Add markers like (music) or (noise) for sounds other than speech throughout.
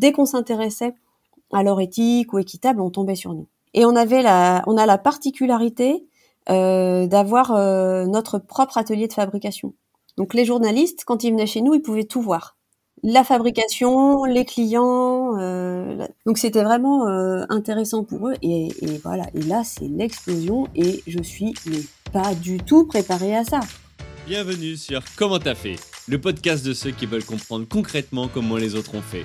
dès qu'on s'intéressait à leur éthique ou équitable, on tombait sur nous. Et on avait la, on a la particularité euh, d'avoir euh, notre propre atelier de fabrication. Donc les journalistes, quand ils venaient chez nous, ils pouvaient tout voir. La fabrication, les clients. Euh, donc c'était vraiment intéressant pour eux. Et, voilà. Et là, c'est l'explosion. Et je suis pas du tout préparée à ça. Bienvenue sur Comment t'as fait, le podcast de ceux qui veulent comprendre concrètement comment les autres ont fait.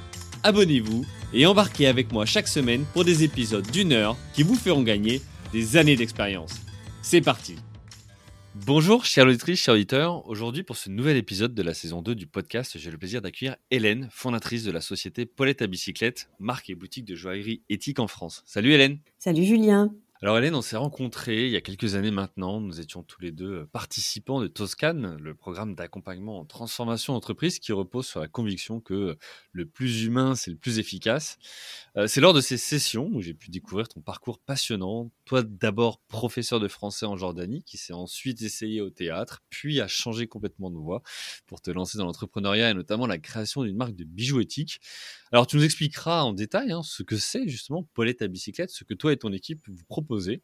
abonnez-vous et embarquez avec moi chaque semaine pour des épisodes d'une heure qui vous feront gagner des années d'expérience. C'est parti Bonjour chers auditrices, chers auditeurs. Aujourd'hui pour ce nouvel épisode de la saison 2 du podcast, j'ai le plaisir d'accueillir Hélène, fondatrice de la société Paulette à bicyclette, marque et boutique de joaillerie éthique en France. Salut Hélène Salut Julien alors Hélène, on s'est rencontrés il y a quelques années maintenant. Nous étions tous les deux participants de Toscan, le programme d'accompagnement en transformation d'entreprise qui repose sur la conviction que le plus humain, c'est le plus efficace. Euh, c'est lors de ces sessions où j'ai pu découvrir ton parcours passionnant. Toi d'abord professeur de français en Jordanie, qui s'est ensuite essayé au théâtre, puis a changé complètement de voie pour te lancer dans l'entrepreneuriat et notamment la création d'une marque de bijoux éthiques. Alors tu nous expliqueras en détail hein, ce que c'est justement Paulette à bicyclette, ce que toi et ton équipe vous proposez.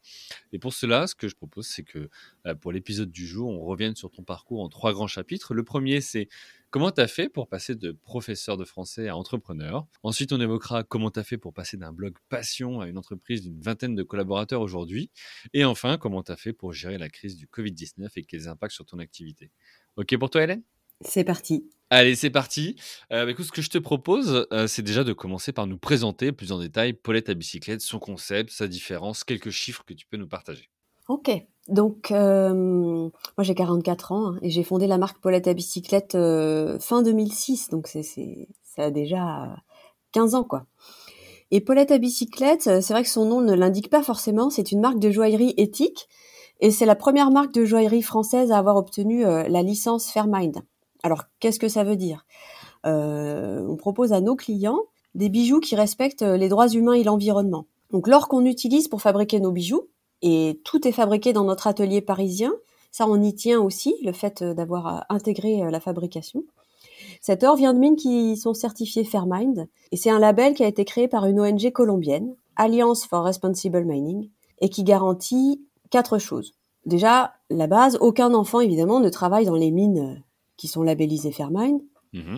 Et pour cela, ce que je propose, c'est que euh, pour l'épisode du jour, on revienne sur ton parcours en trois grands chapitres. Le premier, c'est comment tu as fait pour passer de professeur de français à entrepreneur? Ensuite, on évoquera comment tu as fait pour passer d'un blog passion à une entreprise d'une vingtaine de collaborateurs aujourd'hui. Et enfin, comment tu as fait pour gérer la crise du Covid-19 et quels impacts sur ton activité? OK pour toi, Hélène? C'est parti. Allez, c'est parti. Euh, bah, écoute, ce que je te propose, euh, c'est déjà de commencer par nous présenter plus en détail Paulette à bicyclette, son concept, sa différence, quelques chiffres que tu peux nous partager. Ok, donc euh, moi j'ai 44 ans hein, et j'ai fondé la marque Paulette à bicyclette euh, fin 2006, donc c'est, c'est, ça a déjà 15 ans quoi. Et Paulette à bicyclette, euh, c'est vrai que son nom ne l'indique pas forcément, c'est une marque de joaillerie éthique et c'est la première marque de joaillerie française à avoir obtenu euh, la licence Fairmind. Alors, qu'est-ce que ça veut dire? On propose à nos clients des bijoux qui respectent les droits humains et l'environnement. Donc, l'or qu'on utilise pour fabriquer nos bijoux, et tout est fabriqué dans notre atelier parisien, ça on y tient aussi, le fait euh, d'avoir intégré la fabrication. Cet or vient de mines qui sont certifiées Fairmind, et c'est un label qui a été créé par une ONG colombienne, Alliance for Responsible Mining, et qui garantit quatre choses. Déjà, la base, aucun enfant évidemment ne travaille dans les mines qui sont labellisés Fairmind. Mmh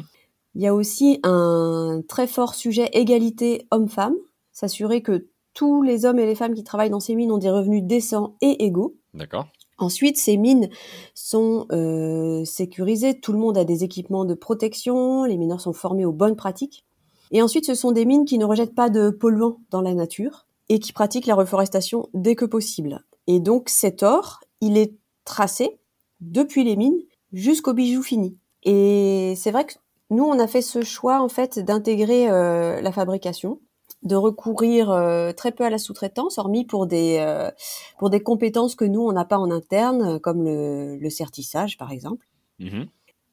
Il y a aussi un très fort sujet égalité homme-femme, s'assurer que tous les hommes et les femmes qui travaillent dans ces mines ont des revenus décents et égaux. D'accord. Ensuite, ces mines sont euh, sécurisées, tout le monde a des équipements de protection, les mineurs sont formés aux bonnes pratiques. Et ensuite, ce sont des mines qui ne rejettent pas de polluants dans la nature et qui pratiquent la reforestation dès que possible. Et donc cet or, il est tracé depuis les mines jusqu'au bijou fini. Et c'est vrai que nous, on a fait ce choix en fait d'intégrer euh, la fabrication, de recourir euh, très peu à la sous-traitance, hormis pour des euh, pour des compétences que nous on n'a pas en interne, comme le, le certissage par exemple. Mmh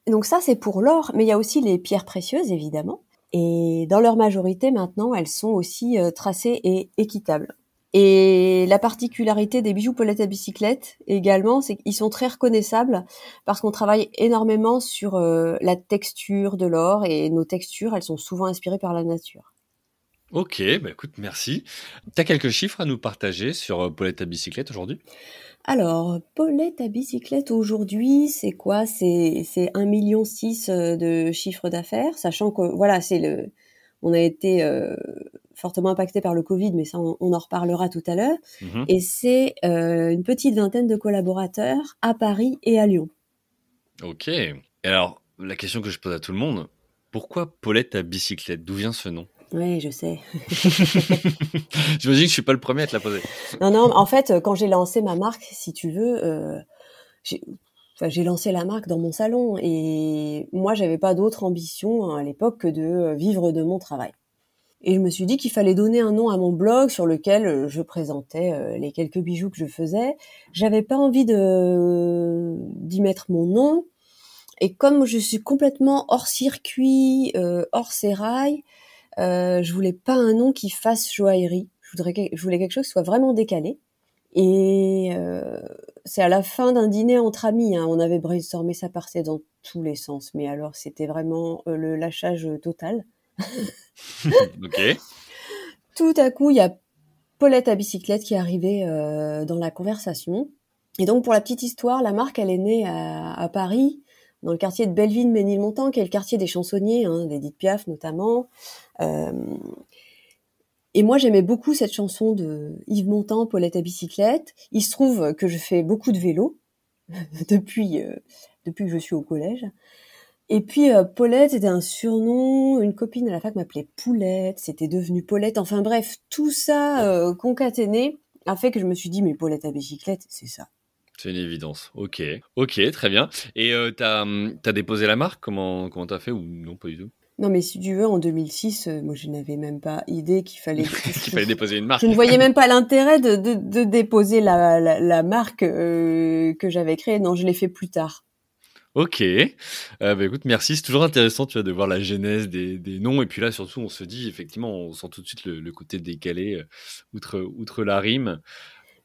Donc ça, c'est pour l'or, mais il y a aussi les pierres précieuses évidemment. Et dans leur majorité maintenant, elles sont aussi euh, tracées et équitables. Et la particularité des bijoux Paulette à bicyclette également, c'est qu'ils sont très reconnaissables parce qu'on travaille énormément sur euh, la texture de l'or et nos textures, elles sont souvent inspirées par la nature. Ok, bah écoute, merci. Tu as quelques chiffres à nous partager sur euh, Paulette à bicyclette aujourd'hui? Alors, Paulette à bicyclette aujourd'hui, c'est quoi? C'est c'est 1,6 million de chiffre d'affaires, sachant que voilà, c'est le on a été euh, fortement impacté par le Covid, mais ça, on, on en reparlera tout à l'heure. Mmh Et c'est euh, une petite vingtaine de collaborateurs à Paris et à Lyon. Ok. Et alors, la question que je pose à tout le monde, pourquoi Paulette à bicyclette? D'où vient ce nom? Oui, je sais. (laughs) J'imagine que je suis pas le premier à te la poser. Non, non, en fait, quand j'ai lancé ma marque, si tu veux, euh, j'ai enfin, j'ai lancé la marque dans mon salon et moi, j'avais pas d'autre ambition hein, à l'époque que de euh, vivre de mon travail. Et je me suis dit qu'il fallait donner un nom à mon blog sur lequel je présentais les quelques bijoux que je faisais. J'avais pas envie de d'y mettre mon nom. Et comme je suis complètement hors circuit, hors sérail, euh, je voulais pas un nom qui fasse joaillerie. Je, voudrais, je voulais quelque chose qui soit vraiment décalé. Et euh, c'est à la fin d'un dîner entre amis. Hein, on avait brainstormé, ça partait dans tous les sens. Mais alors, c'était vraiment euh, le lâchage total. (laughs) ok. Tout à coup, il y a Paulette à bicyclette qui est arrivée euh, dans la conversation. Et donc, pour la petite histoire, la marque, elle est née à, à Paris dans le quartier de Belleville-Ménilmontant, qui est le quartier des chansonniers, hein, d'Edith Piaf notamment. Euh, et moi, j'aimais beaucoup cette chanson de Yves Montand, Paulette à bicyclette. Il se trouve que je fais beaucoup de vélo (laughs) depuis euh, depuis que je suis au collège. Et puis euh, Paulette, c'était un surnom. Une copine à la fac m'appelait Poulette. C'était devenu Paulette. Enfin bref, tout ça concaténé a fait que je me suis dit mais Paulette à bicyclette, c'est ça. C'est une évidence. Ok, ok, très bien. Et t'as as déposé la marque? Comment comment t'as fait ou non pas du tout? Non, mais si tu veux, en 2006, euh, moi, je n'avais même pas idée qu'il fallait (laughs) qu'il fallait déposer une marque. Je ne voyais même pas l'intérêt de, de, de, déposer la, la, la marque euh, que j'avais créée. Non, je l'ai fait plus tard. Ok. Euh, bah, écoute, merci. C'est toujours intéressant, tu vois, de voir la genèse des, des, noms. Et puis là, surtout, on se dit, effectivement, on sent tout de suite le, le côté décalé, euh, outre, outre la rime.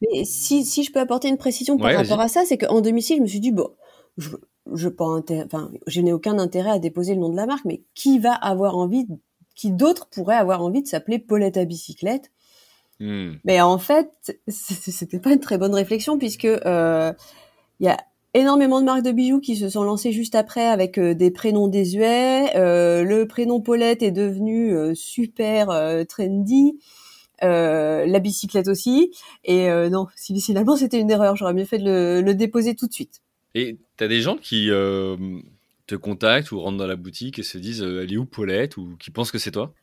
Mais si, si je peux apporter une précision par rapport à ça, c'est qu'en 2006, je me suis dit, bon, je, je, pas enfin, je n'ai aucun intérêt à déposer le nom de la marque, mais qui va avoir envie, qui d'autre pourrait avoir envie de s'appeler Paulette à bicyclette? Hmm. Mais en fait, c'était pas une très bonne réflexion puisque euh, il y a énormément de marques de bijoux qui se sont lancées juste après avec euh, des prénoms désuets. Euh, le prénom Paulette est devenu euh, super euh, trendy. Euh, la bicyclette aussi. Et euh, non, si finalement c'était une erreur, j'aurais mieux fait de le, déposer tout de suite. Et tu as des gens qui euh, te contactent ou rentrent dans la boutique et se disent elle est où Paulette ou qui pensent que c'est toi?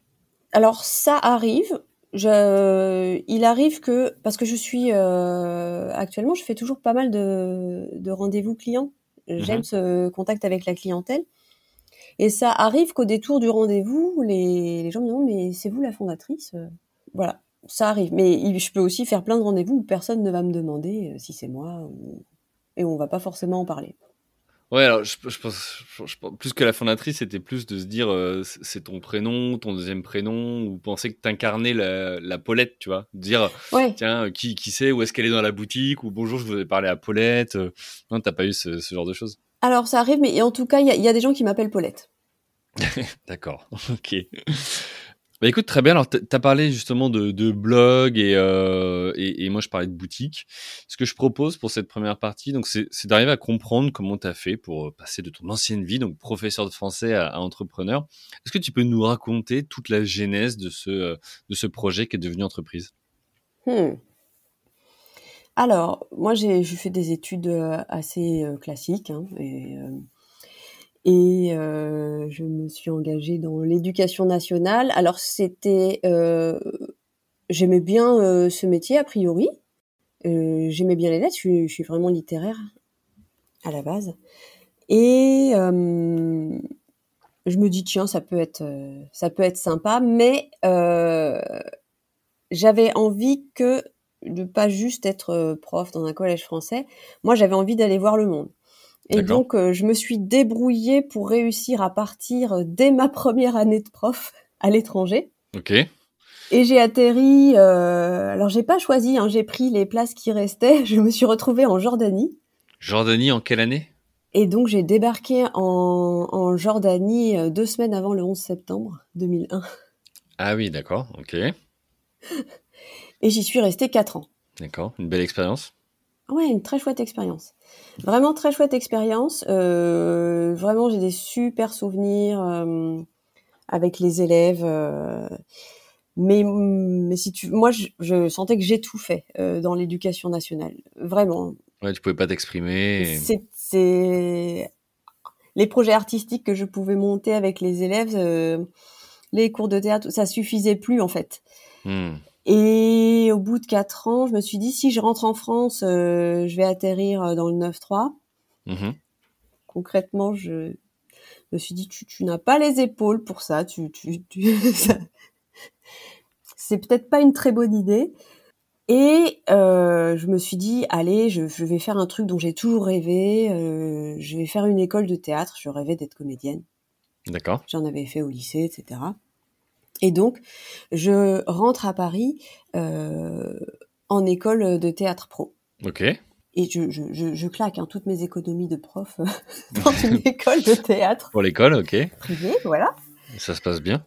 Alors ça arrive. Je, il arrive que parce que je suis actuellement, je fais toujours pas mal de, rendez-vous clients. J'aime mhm. ce contact avec la clientèle. Et ça arrive qu'au détour du rendez-vous, les, les gens me demandent mais c'est vous la fondatrice? Voilà ça arrive. Mais je peux aussi faire plein de rendez-vous où personne ne va me demander euh, si c'est moi et on va pas forcément en parler. Ouais, alors je, pense, plus que la fondatrice, c'était plus de se dire euh, c'est ton prénom, ton deuxième prénom, ou penser que t'incarnais la, la Paulette, tu vois. Dire tiens, qui, qui c'est, où est-ce qu'elle est dans la boutique, ou bonjour, je voulais parler à Paulette. Non, t'as pas eu ce, genre de choses Alors ça arrive, mais en tout cas, il y, y a des gens qui m'appellent Paulette. (laughs) D'accord, (laughs) ok. Bah écoute, très bien. Alors, tu as parlé justement de, blog et, euh, et, moi, je parlais de boutique. Ce que je propose pour cette première partie, donc, c'est d'arriver à comprendre comment tu as fait pour euh, passer de ton ancienne vie, donc professeur de français à, entrepreneur. Est-ce que tu peux nous raconter toute la genèse de ce, euh, de ce projet qui est devenu entreprise? Hmm. Alors, moi, j'ai fait des études euh, assez classiques. Hein, et euh, je me suis engagée dans l'éducation nationale. Alors c'était, euh, j'aimais bien euh, ce métier a priori. J'aimais bien les lettres. Je suis, je suis, vraiment littéraire à la base. Et je me dis tiens ça peut être, ça peut être sympa, mais j'avais envie que de pas juste être prof dans un collège français. Moi j'avais envie d'aller voir le monde. Et donc, euh, je me suis débrouillée pour réussir à partir euh, dès ma première année de prof (laughs) à l'étranger. Ok. Et j'ai atterri. Euh, alors, j'ai pas choisi. Hein, j'ai pris les places qui restaient. (laughs) Je me suis retrouvée en Jordanie. Jordanie, en quelle année? Et donc, j'ai débarqué en, en Jordanie euh, deux semaines avant le 11 septembre 2001. Ah oui, d'accord. Ok. (laughs) Et j'y suis restée quatre ans. D'accord. Une belle expérience. Ouais, une très chouette expérience. Vraiment très chouette expérience. Euh, vraiment, j'ai des super souvenirs euh, avec les élèves. Euh, mais, mais si tu, moi, je, je sentais que j'ai tout fait euh, dans l'éducation nationale. Vraiment. Ouais, tu pouvais pas t'exprimer. C'est les projets artistiques que je pouvais monter avec les élèves, les cours de théâtre, ça suffisait plus en fait. Hmm. Et au bout de quatre ans, je me suis dit, si je rentre en France, euh, je vais atterrir euh, dans le 9-3. Mmh Concrètement, je me suis dit, tu, tu n'as pas les épaules pour ça. Tu, tu, tu (laughs) c'est peut-être pas une très bonne idée. Et euh, je me suis dit, allez, je, je, vais faire un truc dont j'ai toujours rêvé. Euh, je vais faire une école de théâtre. Je rêvais d'être comédienne. D'accord. J'en avais fait au lycée, etc. Et donc, je rentre à Paris euh, en école de théâtre pro. Ok. Et je, je, je, je claque hein, toutes mes économies de prof (laughs) dans une école de théâtre. Pour l'école, ok. Privée, voilà. Ça se passe bien.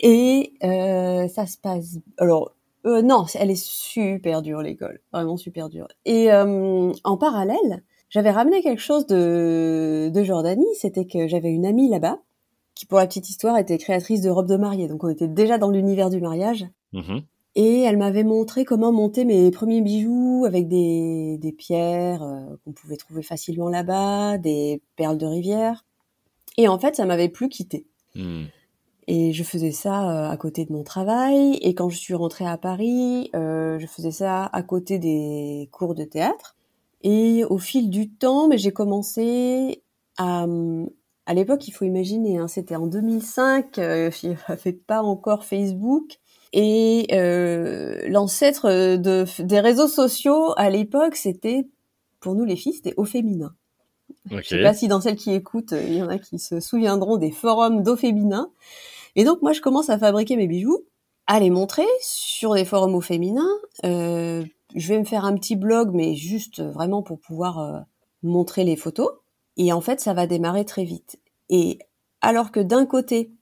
Et euh, ça se passe. Alors, euh, non, elle est super dure l'école, vraiment super dure. Et euh, en parallèle, j'avais ramené quelque chose de, de Jordanie, c'était que j'avais une amie là-bas qui, pour la petite histoire, était créatrice de robes de mariée. Donc on était déjà dans l'univers du mariage. Mhm. Et elle m'avait montré comment monter mes premiers bijoux avec des, des pierres euh, qu'on pouvait trouver facilement là-bas, des perles de rivière. Et en fait, ça m'avait plus quitté. Hmm. Et je faisais ça euh, à côté de mon travail. Et quand je suis rentrée à Paris, euh, je faisais ça à côté des cours de théâtre. Et au fil du temps, mais j'ai commencé à... À l'époque, il faut imaginer, hein, c'était en 2005, euh, il n'y avait pas encore Facebook. Et euh, l'ancêtre de, des réseaux sociaux à l'époque, c'était, pour nous les filles, c'était au féminin. Ok. Je sais pas si dans celles qui écoutent, il y en a qui se souviendront des forums d'eau féminin. Et donc moi, je commence à fabriquer mes bijoux, à les montrer sur des forums au féminin. Euh, je vais me faire un petit blog, mais juste vraiment pour pouvoir euh, montrer les photos. Et en fait, ça va démarrer très vite. Et alors que d'un côté,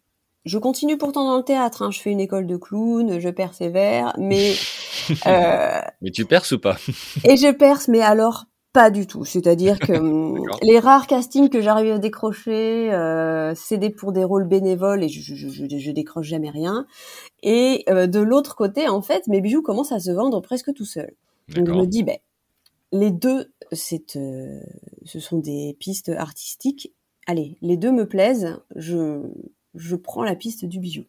je continue pourtant dans le théâtre, hein, je fais une école de clown, je persévère, mais... (laughs) euh, Mais tu perces ou pas? et je perce, mais alors pas du tout. C'est-à-dire que (laughs) hum, les rares castings que j'arrive à décrocher, euh, c'est des pour des rôles bénévoles et je, je, je, je décroche jamais rien. Et euh, de l'autre côté, en fait, mes bijoux commencent à se vendre presque tout seuls. Donc je me dis, ben, les deux, c'est, euh, ce sont des pistes artistiques. Allez, les deux me plaisent. Je, je prends la piste du bijou.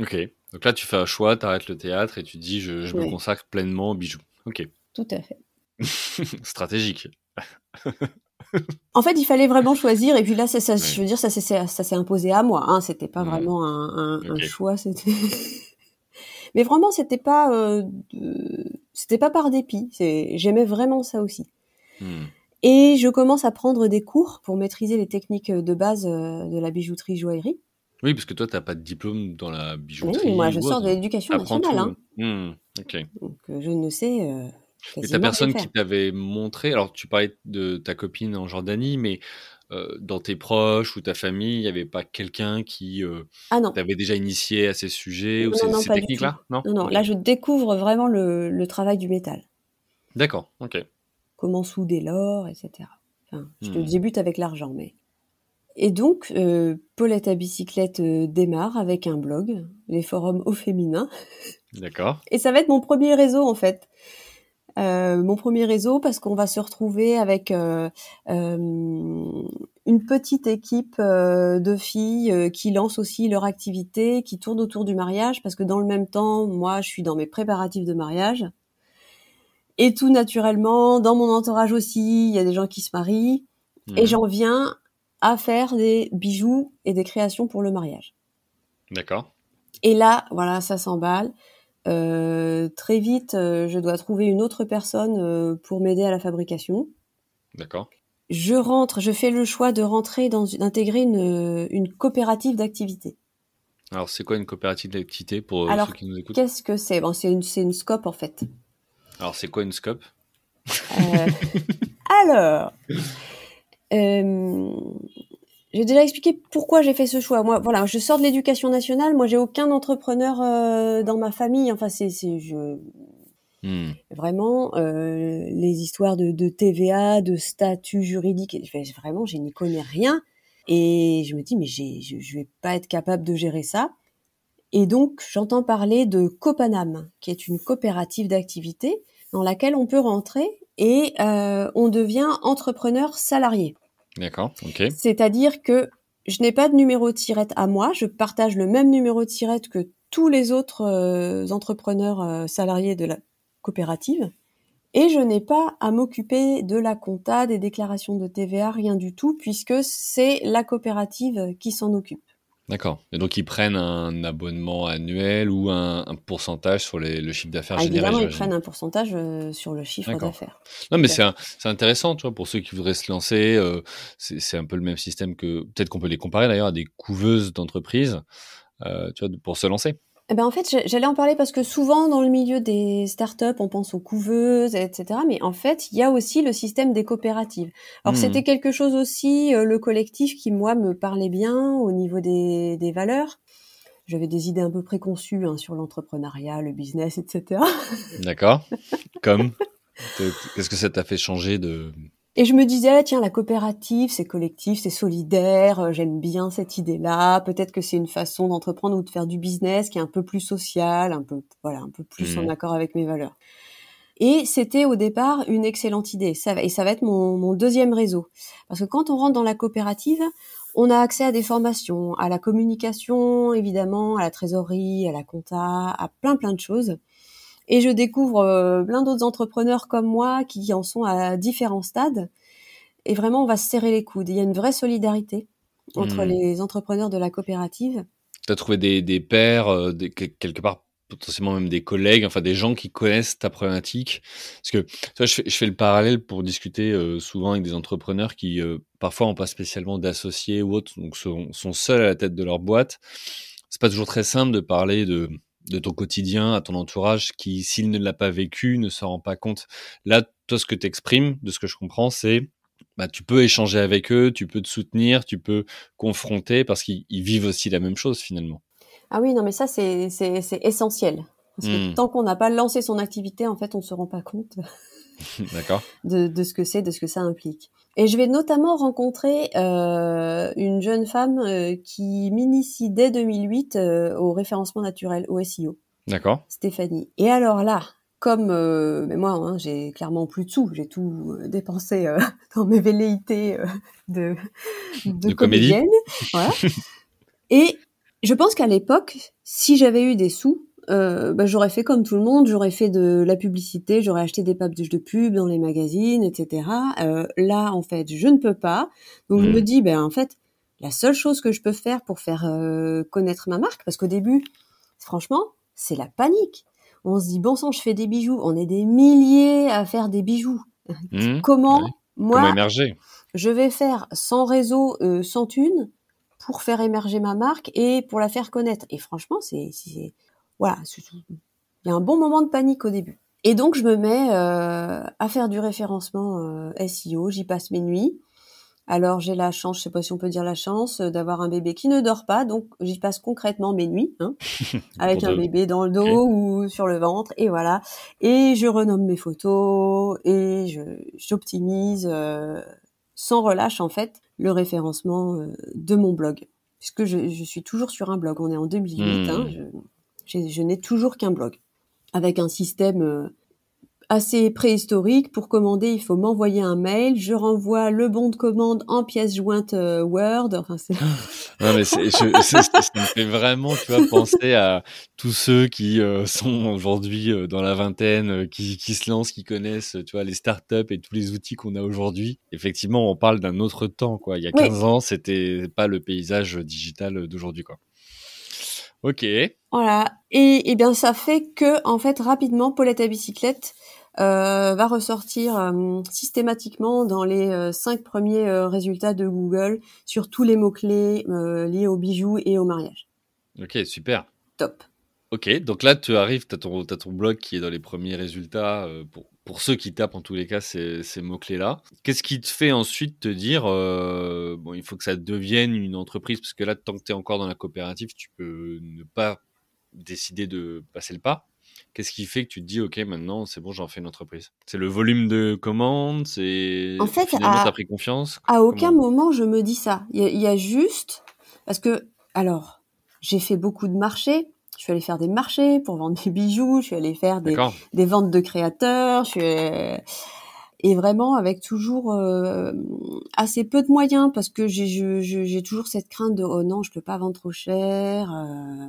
Ok. Donc là, tu fais un choix, t'arrêtes le théâtre et tu dis, je, je me consacre pleinement aux bijoux. Ok. Tout à fait. (laughs) Stratégique. (laughs) En fait, il fallait vraiment choisir. Et puis là, ça, ça, Ouais. je veux dire, ça, s'est- ça, ça s'est imposé à moi. Hein. C'était pas Mhm. vraiment un, un, un Ok. choix. C'était. (laughs) Mais vraiment, c'était pas, euh, de- c'était pas par dépit. C'est, j'aimais vraiment ça aussi. Et je commence à prendre des cours pour maîtriser les techniques de base euh, de la bijouterie joaillerie. Oui, parce que toi, t'as pas de diplôme dans la bijouterie. Oui, moi, je sors de l'éducation nationale. tout. Hein. Hmm. Ok. Donc, euh, je ne sais. Euh, quasiment t'as personne qui t'avait montré. Alors, tu parlais de ta copine en Jordanie, mais euh, dans tes proches ou ta famille, il n'y avait pas quelqu'un qui euh, Ah t'avait déjà initié à ces sujets ou ces, techniques-là? Non? Non. Là, je découvre vraiment le, le travail du métal. D'accord, ok. Comment souder l'or, etc. Enfin, je te débute avec l'argent, mais. Et donc, euh, Paulette à bicyclette euh, démarre avec un blog, les forums au féminin, D'accord. (laughs) et ça va être mon premier réseau en fait. Euh, mon premier réseau parce qu'on va se retrouver avec euh, euh, une petite équipe de filles qui lancent aussi leur activité, qui tournent autour du mariage parce que dans le même temps, moi, je suis dans mes préparatifs de mariage. Et tout naturellement, dans mon entourage aussi, il y a des gens qui se marient. Et Hmm. j'en viens à faire des bijoux et des créations pour le mariage. D'accord. Et là, voilà, ça s'emballe. Euh, très vite, euh, je dois trouver une autre personne euh, pour m'aider à la fabrication. D'accord. Je rentre, je fais le choix de rentrer dans d'intégrer une, une coopérative d'activité. Alors, c'est quoi une coopérative d'activité pour Alors, ceux qui nous écoutent? Qu'est-ce que c'est? Bon, c'est une, c'est une scope en fait. Alors, c'est quoi une scope? Euh, alors, euh, j'ai déjà expliqué pourquoi j'ai fait ce choix. Moi, voilà, je sors de l'éducation nationale. Moi, j'ai aucun entrepreneur euh, dans ma famille. Enfin, c'est, je, Hmm. vraiment les histoires de, de TVA, de statut juridique. Enfin, vraiment, je n'y connais rien. Et je me dis, mais je, je vais pas être capable de gérer ça. Et donc, j'entends parler de Copanam, qui est une coopérative d'activité dans laquelle on peut rentrer et euh, on devient entrepreneur salarié. D'accord, ok. C'est-à-dire que je n'ai pas de numéro de tirette à moi, je partage le même numéro de tirette que tous les autres euh, entrepreneurs euh, salariés de la coopérative. Et je n'ai pas à m'occuper de la compta, des déclarations de TVA, rien du tout, puisque c'est la coopérative qui s'en occupe. D'accord. Et donc ils prennent un abonnement annuel ou un, pourcentage sur le chiffre d'affaires ah, généré Évidemment, ils prennent un pourcentage euh, sur le chiffre d'affaires. Non, mais c'est intéressant, tu vois, pour ceux qui voudraient se lancer. Euh, c'est un peu le même système que peut-être qu'on peut les comparer d'ailleurs à des couveuses d'entreprises, euh, tu vois, pour se lancer. Eh ben en fait, j'allais en parler parce que souvent dans le milieu des startups, on pense aux couveuses, etc. Mais en fait, il y a aussi le système des coopératives. Alors hmm. c'était quelque chose aussi, euh, le collectif qui moi me parlait bien au niveau des, des valeurs. J'avais des idées un peu préconçues hein, sur l'entrepreneuriat, le business, etc. D'accord. Comme? Qu'est-ce que ça t'a fait changer de et je me disais, tiens, la coopérative, c'est collectif, c'est solidaire, euh, j'aime bien cette idée-là. Peut-être que c'est une façon d'entreprendre ou de faire du business qui est un peu plus social, un peu, voilà, un peu plus en mmh. accord avec mes valeurs. Et c'était au départ une excellente idée. Ça, et ça va être mon, mon deuxième réseau. Parce que quand on rentre dans la coopérative, on a accès à des formations, à la communication, évidemment, à la trésorerie, à la compta, à plein plein de choses. Et je découvre euh, plein d'autres entrepreneurs comme moi qui en sont à différents stades. Et vraiment, on va se serrer les coudes. Il y a une vraie solidarité entre hmm. les entrepreneurs de la coopérative. Tu as trouvé des, des pairs, euh, quelque part potentiellement même des collègues, enfin des gens qui connaissent ta problématique? Parce que tu je, fais, je fais le parallèle pour discuter euh, souvent avec des entrepreneurs qui parfois n'ont pas spécialement d'associés ou autres, donc sont, sont, seuls à la tête de leur boîte. C'est pas toujours très simple de parler de de ton quotidien à ton entourage qui, s'il ne l'a pas vécu, ne se rend pas compte. Là, toi, ce que tu exprimes, de ce que je comprends, c'est bah, tu peux échanger avec eux, tu peux te soutenir, tu peux confronter parce qu'ils vivent aussi la même chose finalement. Ah oui, non, mais ça, c'est essentiel. Parce que mmh. tant qu'on n'a pas lancé son activité, en fait, on ne se rend pas compte (laughs) de, de, ce que c'est, de ce que ça implique. Et je vais notamment rencontrer euh, une jeune femme euh, qui m'initie dès 2008 euh, au référencement naturel, au SEO. D'accord. Stéphanie. Et alors là, comme mais moi, hein, j'ai clairement plus de sous, j'ai tout dépensé (laughs) dans mes velléités de, de, de comédienne. Voilà. Et je pense qu'à l'époque, si j'avais eu des sous, euh, bah, j'aurais fait comme tout le monde, j'aurais fait de la publicité, j'aurais acheté des pages de pub dans les magazines, etc. Euh, là, en fait, je ne peux pas. Donc, je me mmh. dis, ben en fait, la seule chose que je peux faire pour faire euh, connaître ma marque, parce qu'au début, franchement, c'est la panique. On se dit, bon sang, je fais des bijoux. On est des milliers à faire des bijoux. Mmh. (laughs) Comment, moi, je vais faire sans réseau, sans thune, pour faire émerger ma marque et pour la faire connaître? Et franchement, c'est voilà, il y a un bon moment de panique au début. Et donc je me mets euh, à faire du référencement euh, SEO, j'y passe mes nuits. Alors j'ai la chance, je sais pas si on peut dire la chance, euh, d'avoir un bébé qui ne dort pas, donc j'y passe concrètement mes nuits, hein, (laughs) avec un bébé dans le dos ou sur le ventre, et voilà. Et je renomme mes photos et je j'optimise sans relâche en fait le référencement de mon blog, puisque je, je, suis toujours sur un blog. On est en 2008, hein, hmm. Je n'ai toujours qu'un blog avec un système euh, assez préhistorique. Pour commander, il faut m'envoyer un mail. Je renvoie le bon de commande en pièce jointe euh, Word. Enfin, c'est... (laughs) non, mais c'est, ça me fait vraiment, tu vois, penser à tous ceux qui euh, sont aujourd'hui dans la vingtaine, qui, qui se lancent, qui connaissent, tu vois, les startups et tous les outils qu'on a aujourd'hui. Effectivement, on parle d'un autre temps, quoi. Il y a 15 ans, c'était pas le paysage digital d'aujourd'hui, quoi. Ok. Voilà. Et, et, bien ça fait que en fait rapidement Paulette à bicyclette euh, va ressortir euh, systématiquement dans les euh, cinq premiers résultats de Google sur tous les mots clés liés aux bijoux et au mariage. Ok, super. Top. Ok, donc là tu arrives, tu as, ton blog qui est dans les premiers résultats pour, pour ceux qui tapent en tous les cas ces, ces mots-clés-là. Qu'est-ce qui te fait ensuite te dire, euh, bon, il faut que ça devienne une entreprise, parce que là, tant que tu es encore dans la coopérative, tu peux ne pas décider de passer le pas. Qu'est-ce qui fait que tu te dis, OK, maintenant, c'est bon, j'en fais une entreprise? C'est le volume de commandes? C'est. En fait, finalement, as pris confiance? À aucun moment, je me dis ça. Il y, y, a juste. Parce que, alors, j'ai fait beaucoup de marchés je suis allée faire des marchés pour vendre des bijoux, je suis allée faire des, des ventes de créateurs, je suis et vraiment avec toujours euh, assez peu de moyens parce que j'ai toujours cette crainte de oh non je peux pas vendre trop cher euh,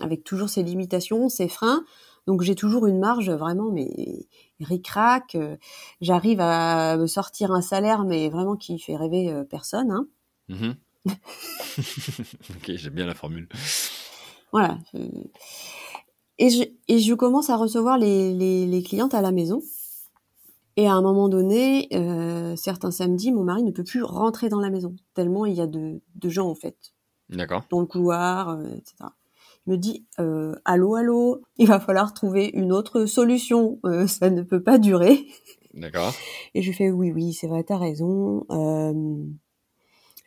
avec toujours ces limitations ces freins donc j'ai toujours une marge vraiment mais ric-rac euh, j'arrive à me sortir un salaire mais vraiment qui fait rêver personne hein. Mmh (laughs) ok, j'aime bien la formule. Voilà. Et je, et je commence à recevoir les, les, les clientes à la maison. Et à un moment donné, euh, certains samedis, mon mari ne peut plus rentrer dans la maison, tellement il y a de, de gens en fait. D'accord. Dans le couloir, euh, etc. Il me dit euh, Allô, allô, il va falloir trouver une autre solution, ça ne peut pas durer. D'accord. Et je fais Oui, oui, c'est vrai, t'as raison.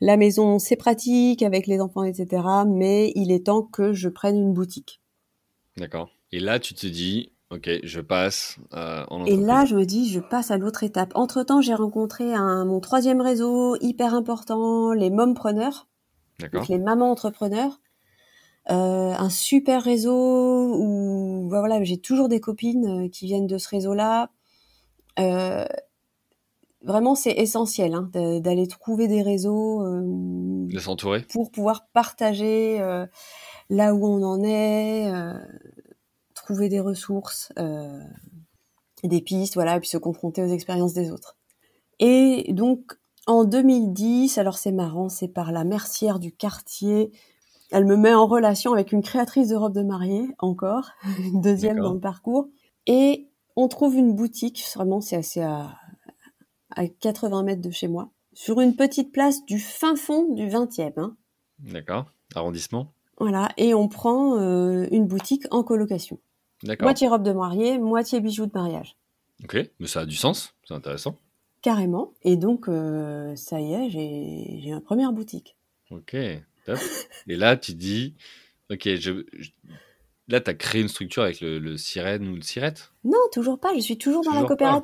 La maison, c'est pratique avec les enfants, etc. Mais il est temps que je prenne une boutique. D'accord. Et là, tu te dis, ok, je passe euh, en Et là, je me dis, je passe à l'autre étape. Entre-temps, j'ai rencontré un, mon troisième réseau hyper important, les mompreneurs, D'accord. donc les mamans entrepreneurs. Euh, un super réseau où bah voilà, j'ai toujours des copines euh, qui viennent de ce réseau-là. Euh, vraiment, c'est essentiel hein, d'aller trouver des réseaux euh, De s'entourer. pour pouvoir partager euh, là où on en est, euh, trouver des ressources, euh, des pistes, voilà, et puis se confronter aux expériences des autres. Et donc, en 2010, alors c'est marrant, c'est par la mercière du quartier, elle me met en relation avec une créatrice de robes de mariée, encore, une (laughs) deuxième dans le parcours, et on trouve une boutique, vraiment, c'est assez à, à 80 mètres de chez moi, sur une petite place du fin fond du 20e, hein. D'accord. Arrondissement. Voilà, et on prend euh, une boutique en colocation. D'accord. Moitié robe de mariée, moitié bijoux de mariage. Ok, mais ça a du sens. C'est intéressant. Carrément. Et donc, euh, ça y est, j'ai j'ai ma première boutique. Ok, top. (laughs) Et là, tu dis, ok, je, je- là, tu as créé une structure avec le, le sirène ou le sirette? Non, toujours pas, je suis toujours dans la pas.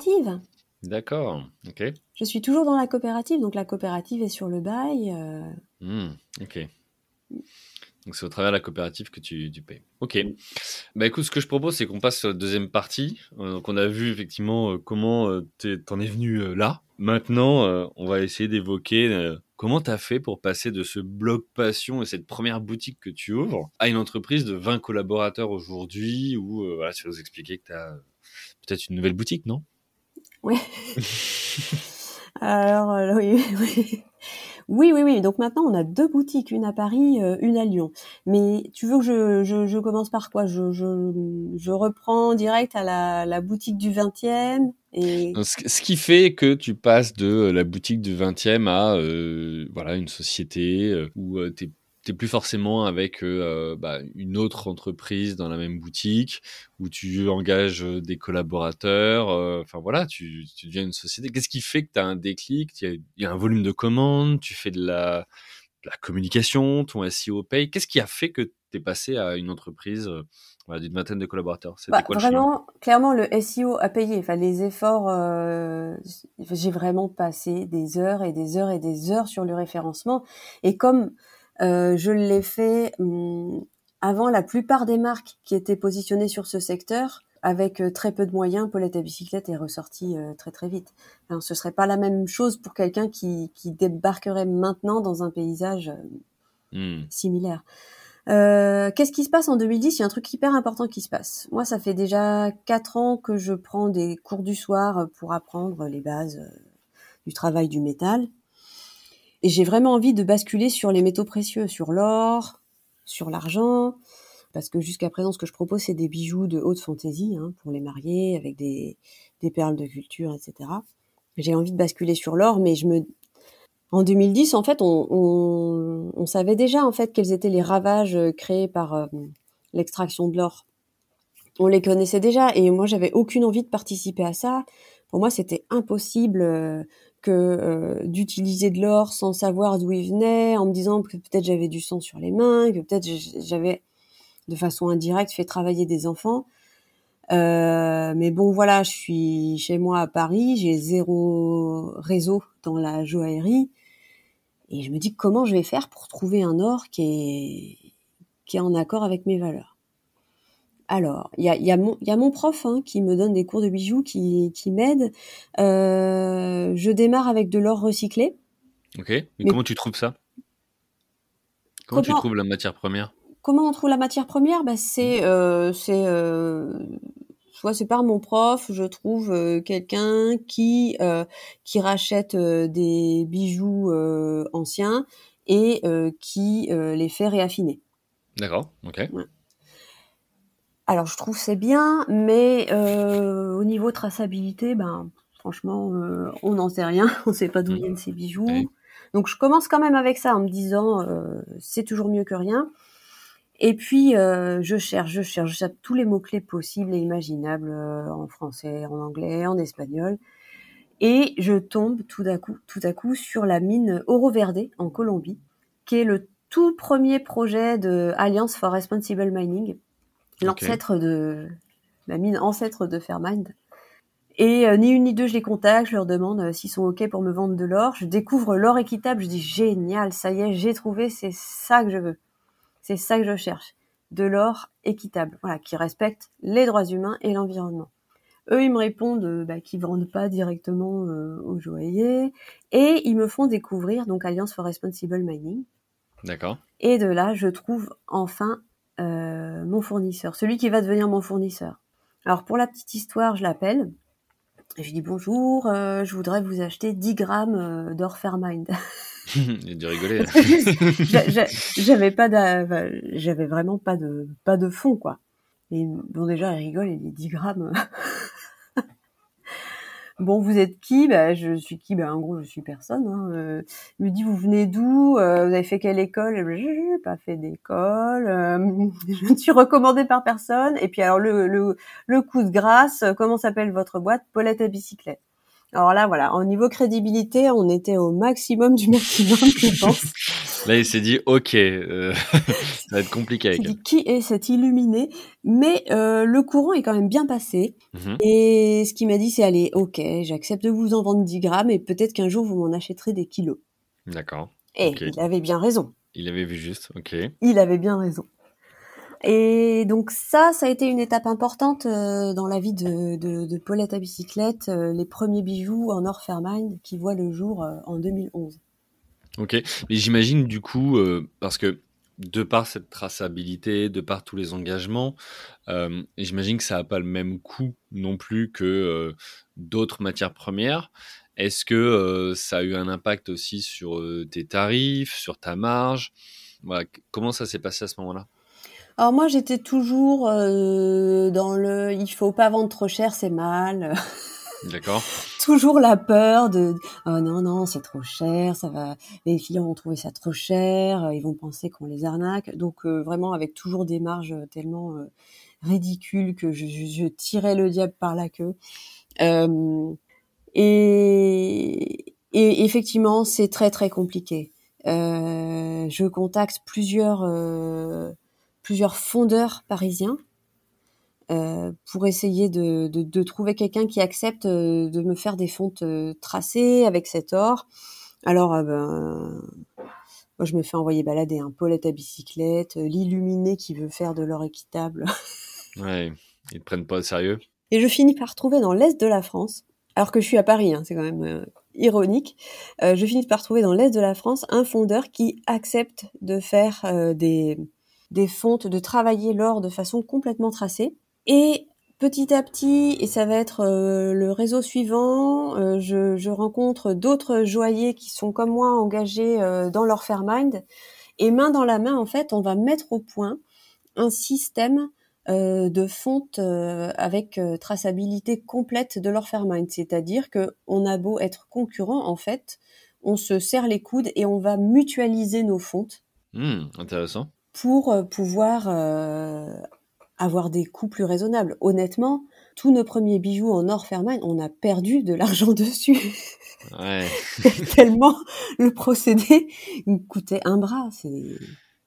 D'accord, ok. Je suis toujours dans la coopérative, donc la coopérative est sur le bail. euh, Hmm, ok. Donc c'est au travers de la coopérative que tu, tu payes. Ok. Bah écoute, ce que je propose, c'est qu'on passe sur la deuxième partie. Euh, donc on a vu effectivement euh, comment euh, t'en es venu là. Maintenant, on va essayer d'évoquer comment t'as fait pour passer de ce blog passion et cette première boutique que tu ouvres à une entreprise de 20 collaborateurs aujourd'hui où euh, voilà, tu vas nous expliquer que t'as euh, peut-être une nouvelle boutique, non? Ouais. (laughs) Alors, euh, oui, oui. Oui, oui, oui. Donc maintenant, on a deux boutiques, une à Paris, euh, une à Lyon. Mais tu veux que je, je, je commence par quoi? Je, je, je reprends direct à la, la boutique du 20e et Donc, Ce qui fait que tu passes de euh, la boutique du 20e à euh, voilà, une société où tu plus forcément avec euh, bah, une autre entreprise dans la même boutique, où tu engages euh, des collaborateurs. euh, Enfin voilà, tu, tu deviens une société. Qu'est-ce qui fait que tu as un déclic? Il y a- il y, a un volume de commandes, tu fais de la, de la communication, ton SEO paye. Qu'est-ce qui a fait que tu es passé à une entreprise euh, voilà, d'une vingtaine de collaborateurs? Bah, quoi le chemin? vraiment, clairement, le SEO a payé. Enfin, les efforts, euh, j'ai vraiment passé des heures et des heures et des heures sur le référencement. Et comme euh, je l'ai fait hum, avant la plupart des marques qui étaient positionnées sur ce secteur, avec euh, très peu de moyens, Paulette à bicyclette est ressortie euh, très très vite. Enfin, ce serait pas la même chose pour quelqu'un qui, qui débarquerait maintenant dans un paysage euh, Hmm. similaire. Euh, Qu'est-ce qui se passe en 2010 Il y a un truc hyper important qui se passe. Moi, ça fait déjà quatre ans que je prends des cours du soir pour apprendre les bases euh, du travail du métal. Et j'ai vraiment envie de basculer sur les métaux précieux, sur l'or, sur l'argent, parce que jusqu'à présent, ce que je propose, c'est des bijoux de haute fantaisie hein, pour les mariés, avec des, perles de culture, etc. J'ai envie de basculer sur l'or, mais je me en 2010, en fait, on, on, on savait déjà en fait quels étaient les ravages euh, créés par euh, l'extraction de l'or. On les connaissait déjà et moi, j'avais aucune envie de participer à ça. Pour moi, c'était impossible euh, que euh, d'utiliser de l'or sans savoir d'où il venait, en me disant que peut-être j'avais du sang sur les mains, que peut-être j'avais de façon indirecte fait travailler des enfants. Euh, mais bon, voilà, je suis chez moi à Paris, j'ai zéro réseau dans la joaillerie. Et je me dis comment je vais faire pour trouver un or qui est, qui est en accord avec mes valeurs? Alors, il y a, y, a mon, y a mon prof hein, qui me donne des cours de bijoux, qui, qui m'aide. Euh, je démarre avec de l'or recyclé. Ok, mais, mais, comment tu trouves ça? Comment, comment, tu trouves la matière première? Comment on trouve la matière première? Bah, C'est euh, euh, soit c'est par mon prof, je trouve quelqu'un qui qui rachète des bijoux anciens et qui les fait réaffiner. D'accord, ok. Alors je trouve c'est bien, mais au niveau traçabilité, ben franchement, on n'en sait rien, (laughs) on ne sait pas d'où mmh. viennent ces bijoux. Donc je commence quand même avec ça en me disant c'est toujours mieux que rien. Et puis, euh, je cherche, je cherche, je cherche tous les mots-clés possibles et imaginables euh, en français, en anglais, en espagnol. Et je tombe tout à coup, tout à coup sur la mine Oro Verde en Colombie, qui est le tout premier projet de Alliance for Responsible Mining, l'ancêtre de la mine ancêtre de Fairmind. Et euh, ni une ni deux, je les contacte, je leur demande s'ils sont OK pour me vendre de l'or. Je découvre l'or équitable, je dis génial, ça y est, j'ai trouvé, c'est ça que je veux. C'est ça que je cherche. De l'or équitable, voilà, qui respecte les droits humains et l'environnement. Eux, ils me répondent euh, bah, qu'ils vendent pas directement euh, aux joailliers et ils me font découvrir donc Alliance for Responsible Mining. D'accord. Et de là, je trouve enfin euh, mon fournisseur, celui qui va devenir mon fournisseur. Alors pour la petite histoire, je l'appelle. Je lui dis bonjour, je voudrais vous acheter 10 grammes d'or Fairmind. (laughs) (laughs) Il a dû rigoler. (laughs) j'avais pas j'avais vraiment pas de, pas de fond, quoi. Et bon, déjà, il rigole, il dit 10 grammes. Bon, vous êtes qui? Bah, Je suis qui? Bah, En gros, je suis personne. Hein. Euh, il me dit, vous venez d'où? Euh, Vous avez fait quelle école? Je n'ai pas fait d'école. Euh, (laughs) je ne suis recommandée par personne. Et puis, alors, le, le, le coup de grâce, comment s'appelle votre boîte? Paulette à bicyclette. Alors là, voilà, au niveau crédibilité, on était au maximum du maximum, je (laughs) pense. Là, il s'est dit, ok, euh, (laughs) ça va être compliqué. Avec dit, qui est cet illuminé? Mais euh, le courant est quand même bien passé. Mhm. Et ce qu'il m'a dit, c'est, allez, ok, j'accepte de vous en vendre 10 grammes et peut-être qu'un jour, vous m'en achèterez des kilos. D'accord. Et il avait bien raison. Il avait vu juste, ok. Il avait bien raison. Et donc ça, ça a été une étape importante euh, dans la vie de, Paulette à bicyclette, euh, les premiers bijoux en or Fairmind qui voient le jour euh, en 2011. Ok, mais j'imagine du coup, parce que de par cette traçabilité, de par tous les engagements, j'imagine que ça n'a pas le même coût non plus que d'autres matières premières. Est-ce que ça a eu un impact aussi sur tes tarifs, sur ta marge? Comment ça s'est passé à ce moment-là? Alors moi j'étais toujours euh, dans le il faut pas vendre trop cher, c'est mal. (laughs) D'accord. toujours la peur de oh non non c'est trop cher, ça va les clients vont trouver ça trop cher, ils vont penser qu'on les arnaque. Donc euh, vraiment avec toujours des marges tellement euh, ridicules que je, je, tirais le diable par la queue. et, et effectivement c'est très très compliqué. je contacte plusieurs plusieurs fondeurs parisiens euh, pour essayer de, de, trouver quelqu'un qui accepte euh, de me faire des fontes euh, tracées avec cet or. Alors, ben, moi, je me fais envoyer balader un Paulette à bicyclette, l'illuminé qui veut faire de l'or équitable. (laughs) ouais, ils te prennent pas au sérieux. Et je finis par trouver dans l'est de la France, alors que je suis à Paris, hein, c'est quand même ironique, je finis par trouver dans l'est de la France un fondeur qui accepte de faire des des fontes, de travailler l'or de façon complètement tracée. Et petit à petit, et ça va être euh, le réseau suivant, euh, je, rencontre d'autres joailliers qui sont comme moi engagés euh, dans leur Fairmind. Et main dans la main, en fait, on va mettre au point un système de fonte avec traçabilité complète de leur Fairmind. C'est-à-dire que on a beau être concurrent, en fait, on se serre les coudes et on va mutualiser nos fontes. Mmh, intéressant pour euh, pouvoir euh, avoir des coûts plus raisonnables. Honnêtement, tous nos premiers bijoux en or Fairmine, on a perdu de l'argent (laughs) dessus. Ouais. (laughs) Tellement le procédé coûtait un bras.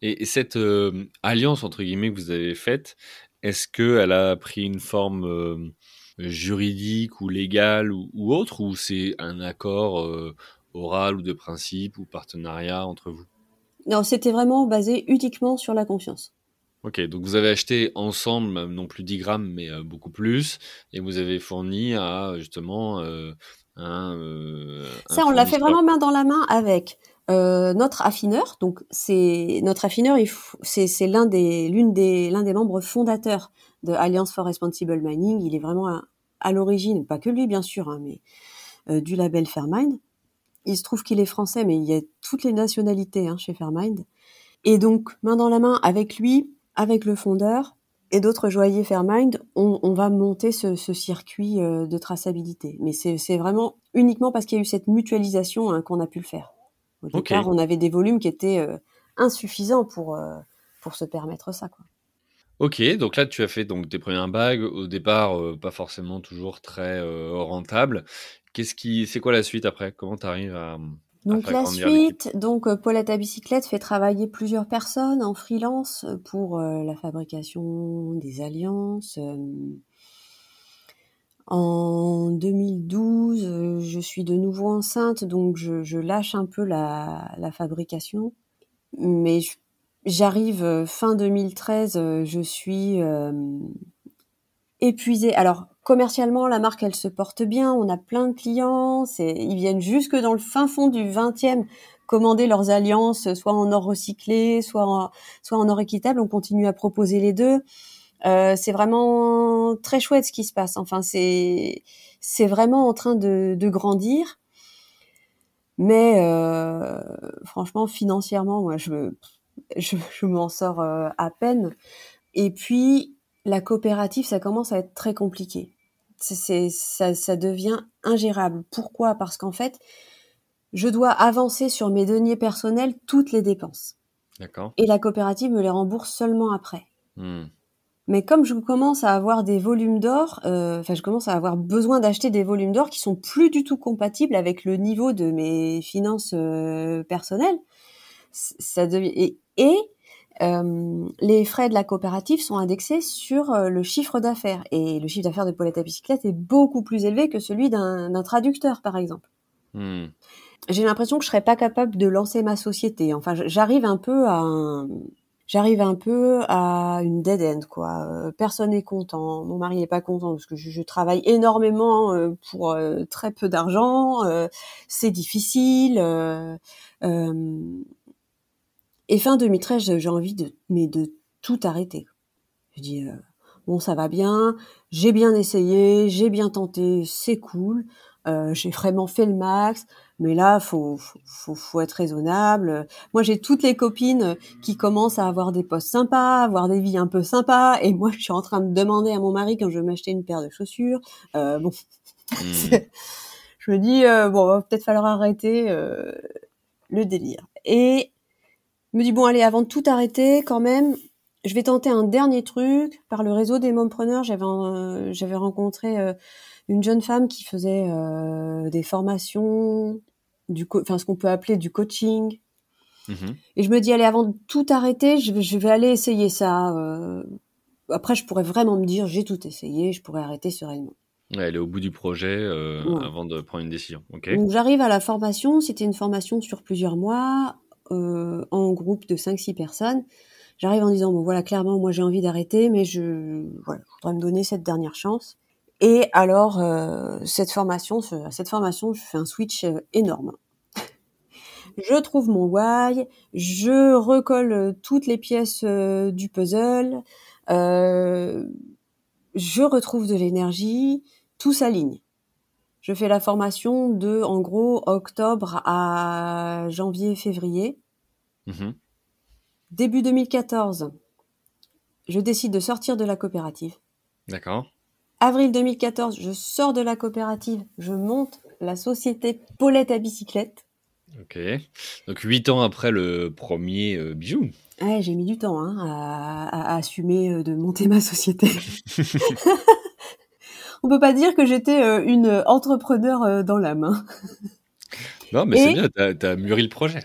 Et, cette euh, alliance entre guillemets que vous avez faite, est-ce qu'elle a pris une forme juridique ou légale ou, autre, ou c'est un accord oral ou de principe ou partenariat entre vous? Non, c'était vraiment basé uniquement sur la confiance. Ok, donc vous avez acheté ensemble, non plus 10 grammes, mais euh, beaucoup plus, et vous avez fourni à justement euh, un, euh, Ça, on l'a fait vraiment main dans la main avec notre affineur. Donc c'est notre affineur, c'est l'un des l'une des l'un des membres fondateurs de Alliance for Responsible Mining. Il est vraiment à, l'origine, pas que lui bien sûr, hein, mais du label Fairmine. Il se trouve qu'il est français, mais il y a toutes les nationalités hein, chez Fairmind. Et donc, main dans la main avec lui, avec le fondeur et d'autres joailliers Fairmind, on, on va monter ce, ce circuit euh, de traçabilité. Mais c'est vraiment uniquement parce qu'il y a eu cette mutualisation hein, qu'on a pu le faire. Au départ, on avait des volumes qui étaient euh, insuffisants pour, euh, pour se permettre ça. Quoi. Ok, donc là tu as fait donc tes premières bagues au départ pas forcément toujours très rentable. Qu'est-ce qui, c'est quoi la suite après? Comment tu arrives à, donc la suite, donc euh, Paulette à bicyclette fait travailler plusieurs personnes en freelance pour euh, la fabrication des alliances. Euh. En 2012, je suis de nouveau enceinte, donc je, lâche un peu la, la fabrication. Mais j'arrive fin 2013, je suis épuisée. Alors commercialement, la marque, elle se porte bien. On a plein de clients. Ils viennent jusque dans le fin fond du 20e commander leurs alliances, soit en or recyclé, soit en, soit en or équitable. On continue à proposer les deux. Euh, c'est vraiment très chouette ce qui se passe. Enfin, c'est c'est vraiment en train de, de grandir. Mais euh, franchement, financièrement, moi, je je, je m'en sors euh, à peine. Et puis, la coopérative, ça commence à être très compliqué. C'est, ça, ça devient ingérable. Pourquoi? Parce qu'en fait, je dois avancer sur mes deniers personnels toutes les dépenses. D'accord. Et la coopérative me les rembourse seulement après. Hmm. Mais comme je commence à avoir des volumes d'or, euh, enfin je commence à avoir besoin d'acheter des volumes d'or qui sont plus du tout compatibles avec le niveau de mes finances euh, personnelles, ça devient et, et euh, les frais de la coopérative sont indexés sur euh, le chiffre d'affaires. Et le chiffre d'affaires de Paulette à bicyclette est beaucoup plus élevé que celui d'un traducteur, par exemple. Hmm. J'ai l'impression que je serais pas capable de lancer ma société. Enfin, j'arrive un peu à j'arrive un peu à une dead end quoi. Euh, personne n'est content, mon mari n'est pas content parce que je, travaille énormément pour très peu d'argent, c'est difficile. Et fin 2013, j'ai envie de, mais de tout arrêter. Je dis, euh, bon, ça va bien, j'ai bien essayé, j'ai bien tenté, c'est cool, euh, j'ai vraiment fait le max, mais là, faut, faut, faut être raisonnable. Moi, j'ai toutes les copines qui commencent à avoir des postes sympas, avoir des vies un peu sympas, et moi, (laughs) je suis en train de demander à mon mari quand je veux m'acheter une paire de chaussures. Euh, bon, hmm. (laughs) je me dis, euh, bon, va peut-être falloir arrêter le délire. Et me dit bon allez avant de tout arrêter quand même je vais tenter un dernier truc par le réseau des mompreneurs j'avais euh, j'avais rencontré euh, une jeune femme qui faisait euh, des formations du enfin ce qu'on peut appeler du coaching mm-hmm. et je me dis allez avant de tout arrêter je vais, je vais aller essayer ça après je pourrais vraiment me dire j'ai tout essayé je pourrais arrêter sereinement Ouais, elle est au bout du projet avant de prendre une décision. Okay. Donc j'arrive à la formation, c'était une formation sur plusieurs mois. Euh, en groupe de 5-6 personnes. J'arrive en disant, bon voilà, clairement, moi j'ai envie d'arrêter, mais je, voilà, je voudrais me donner cette dernière chance. Et alors, euh, cette formation, cette formation, je fais un switch euh, énorme. (laughs) je trouve mon why, je recolle toutes les pièces du puzzle, je retrouve de l'énergie, tout s'aligne. Je fais la formation de, en gros, octobre à janvier-février. Mhm. Début 2014, je décide de sortir de la coopérative. D'accord. Avril 2014, je sors de la coopérative, je monte la société Paulette à bicyclette. Ok. Donc huit ans après le premier euh, bijou. Ouais, j'ai mis du temps hein, à, assumer euh, de monter ma société. (laughs) (laughs) On peut pas dire que j'étais euh, une entrepreneur dans l'âme. Hein. Non, mais c'est bien, t'as as mûri le projet.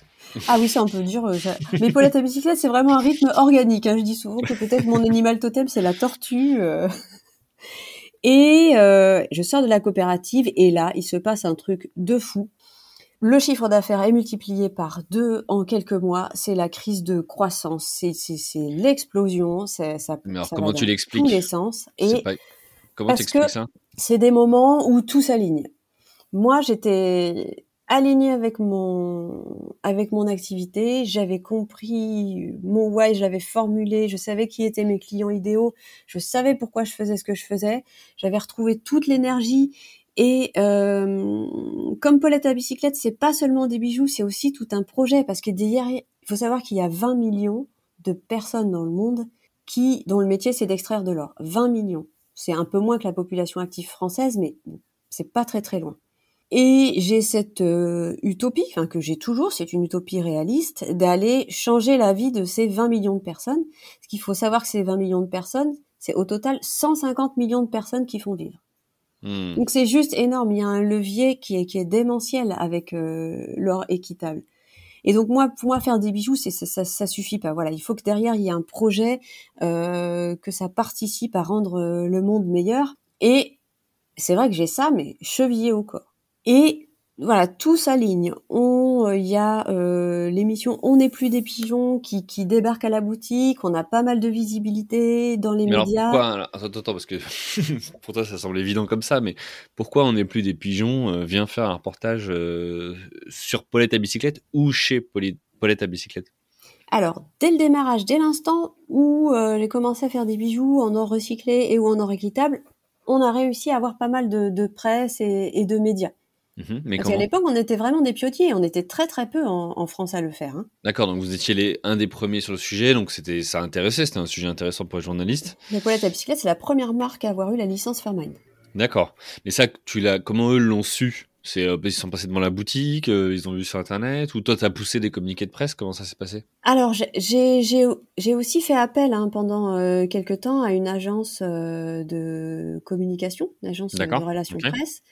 Ah oui, c'est un peu dur. Euh, mais Paulette à bicyclette, c'est vraiment un rythme organique. Hein. Je dis souvent que peut-être mon animal totem, c'est la tortue. Euh. Et euh, je sors de la coopérative et là, il se passe un truc de fou. Le chiffre d'affaires est multiplié par deux en quelques mois. C'est la crise de croissance. C'est l'explosion. Ça, Mais alors, comment tu l'expliques les sens. Et Comment tu expliques ça? C'est des moments où tout s'aligne. Moi, j'étais aligné avec mon avec mon activité, j'avais compris mon why, je l'avais formulé, je savais qui étaient mes clients idéaux, je savais pourquoi je faisais ce que je faisais, j'avais retrouvé toute l'énergie Et euh, comme Paulette à bicyclette, c'est pas seulement des bijoux, c'est aussi tout un projet parce que derrière, il faut savoir qu'il y a 20 millions de personnes dans le monde qui dont le métier c'est d'extraire de l'or. 20 millions. C'est un peu moins que la population active française, mais c'est pas très très loin. Et j'ai cette euh, utopie, enfin que j'ai toujours, c'est une utopie réaliste, d'aller changer la vie de ces 20 millions de personnes. Ce qu'il faut savoir que ces 20 millions de personnes, c'est au total 150 millions de personnes qui font vivre. Hmm. Donc c'est juste énorme. Il y a un levier qui est, qui est démentiel avec euh, l'or équitable. Et donc moi, pour moi, faire des bijoux, c'est ça, ça, suffit pas. Voilà, il faut que derrière il y ait un projet, euh, que ça participe à rendre euh, le monde meilleur. Et c'est vrai que j'ai ça, mais chevillé au corps. Et voilà, tout s'aligne. On, euh, il y a euh, l'émission On n'est plus des pigeons qui, qui débarque à la boutique. On a pas mal de visibilité dans les médias. Alors pourquoi Attends, attends, parce que (laughs) pour toi ça semble évident comme ça, mais pourquoi On n'est plus des pigeons euh, vient faire un reportage sur Paulette à bicyclette ou chez Paulette à bicyclette? Alors, dès le démarrage, dès l'instant où j'ai commencé à faire des bijoux en or recyclé et ou en or équitable, on a réussi à avoir pas mal de, de presse et, et de médias. Mhm, mais à l'époque, on était vraiment des pionniers. On était très très peu en, France à le faire. Hein. D'accord, donc vous étiez les, un des premiers sur le sujet, donc c'était ça intéressait, c'était un sujet intéressant pour les journalistes. La Paulette à bicyclette, c'est la première marque à avoir eu la licence Fairmind. D'accord, mais ça, tu l'as, comment eux l'ont su? C'est euh, ils sont passés devant la boutique, euh, ils ont vu sur internet, ou toi tu as poussé des communiqués de presse? Comment ça s'est passé? Alors j'ai aussi fait appel hein, pendant euh, quelques temps à une agence de communication, une agence de relations presse.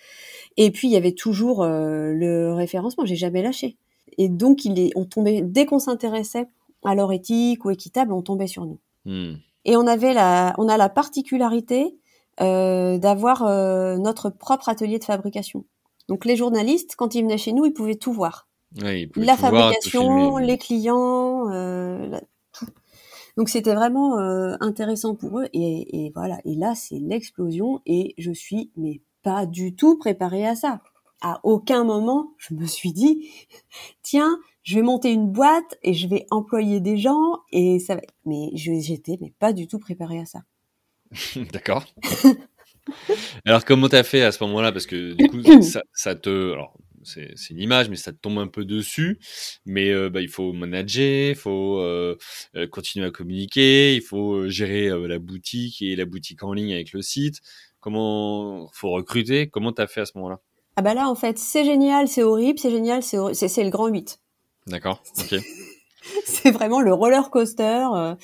Et puis il y avait toujours euh, le référencement, j'ai jamais lâché. Et donc il est, on tombait dès qu'on s'intéressait à l'or éthique ou équitable, on tombait sur nous. Hmm. Et on avait la, on a la particularité euh, d'avoir euh, notre propre atelier de fabrication. Donc les journalistes, quand ils venaient chez nous, ils pouvaient tout voir. la fabrication, les clients, euh, tout. Donc c'était vraiment euh, intéressant pour eux et, et voilà. Et là c'est l'explosion et je suis mais pas du tout préparé à ça. À aucun moment, je me suis dit, tiens, je vais monter une boîte et je vais employer des gens et ça va. Mais j'étais mais pas du tout préparé à ça. (laughs) D'accord. (laughs) alors comment t'as fait à ce moment-là? Parce que du coup, (clears throat) ça, te, alors c'est une image, mais ça te tombe un peu dessus. Mais euh, bah, il faut manager, il faut euh, euh, continuer à communiquer, il faut gérer la boutique et la boutique en ligne avec le site. Comment faut recruter? Comment t'as fait à ce moment-là? Ah bah là, en fait, c'est génial, c'est horrible, c'est génial, c'est c'est le grand 8. D'accord, (laughs) ok. c'est vraiment le roller coaster. Euh,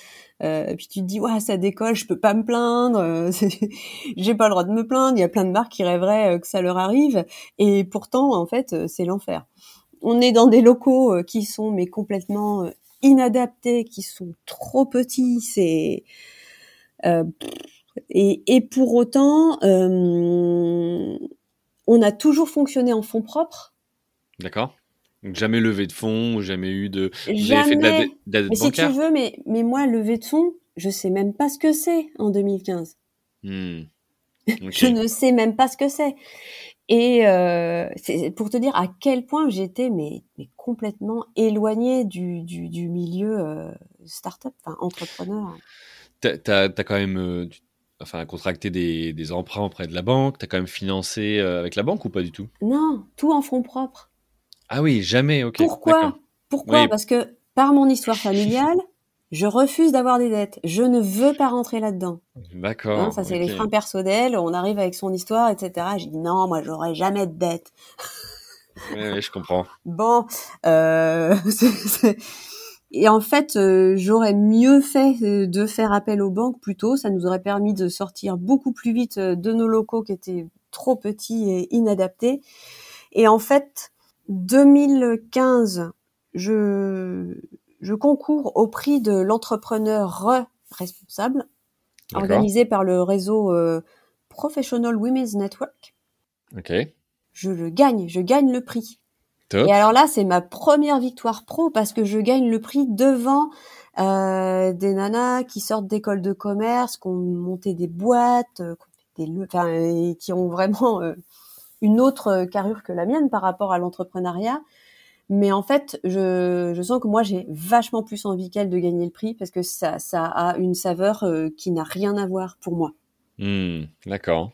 euh, puis tu te dis, ouais, ça décolle, je peux pas me plaindre, euh, (laughs) j'ai pas le droit de me plaindre. Il y a plein de marques qui rêveraient que ça leur arrive, et pourtant, en fait, c'est l'enfer. On est dans des locaux qui sont mais complètement inadaptés, qui sont trop petits. C'est et, et, pour autant, euh, on a toujours fonctionné en fonds propres. D'accord. Jamais levé de fonds, jamais eu de. jamais. Fait de mais si tu veux, mais mais moi levé de fonds, je sais même pas ce que c'est en 2015. Hmm. (laughs) je ne sais même pas ce que c'est. Et euh, c'est pour te dire à quel point j'étais mais, mais complètement éloignée du, du, du milieu euh, start-up, enfin entrepreneur. T'as as, as, quand même, euh, enfin, contracté des, des emprunts auprès de la banque T'as quand même financé euh, avec la banque ou pas du tout? Non, tout en fonds propres. Ah oui, jamais, ok. Pourquoi? Pourquoi? Parce que par mon histoire (laughs) familiale, je refuse d'avoir des dettes. Je ne veux pas rentrer là-dedans. D'accord. Hein, ça, c'est les freins personnels. On arrive avec son histoire, etc. J'ai dit non, moi, j'aurais jamais de dettes. oui, je comprends. (laughs) Bon, euh, (laughs) Et en fait, euh, j'aurais mieux fait euh, de faire appel aux banques plus tôt. Ça nous aurait permis de sortir beaucoup plus vite euh, de nos locaux qui étaient trop petits et inadaptés. Et en fait, 2015, je, je concours au prix de l'entrepreneur responsable, organisé par le réseau Professional Women's Network. Ok. Je le gagne, je gagne le prix. Et alors là, c'est ma première victoire pro parce que je gagne le prix devant euh, des nanas qui sortent d'écoles de commerce, qui ont monté des boîtes, euh, des, enfin, et qui ont vraiment euh, une autre carrure que la mienne par rapport à l'entrepreneuriat. Mais en fait, je, je sens que moi, j'ai vachement plus envie qu'elle de gagner le prix parce que ça, ça a une saveur euh, qui n'a rien à voir pour moi. Mmh, D'accord.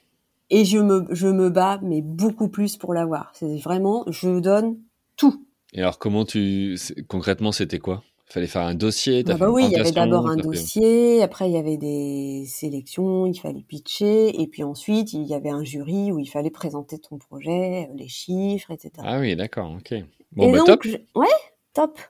Et je me, je me bats, mais beaucoup plus pour l'avoir. C'est vraiment, je donne tout. Et alors, comment tu, concrètement, c'était quoi? Il fallait faire un dossier bah, bah oui, il y avait d'abord un dossier, après il y avait des sélections, il fallait pitcher, et puis ensuite il y avait un jury où il fallait présenter ton projet, les chiffres, etc. Ah oui, d'accord, ok. Bon, bah, top. Ouais, top.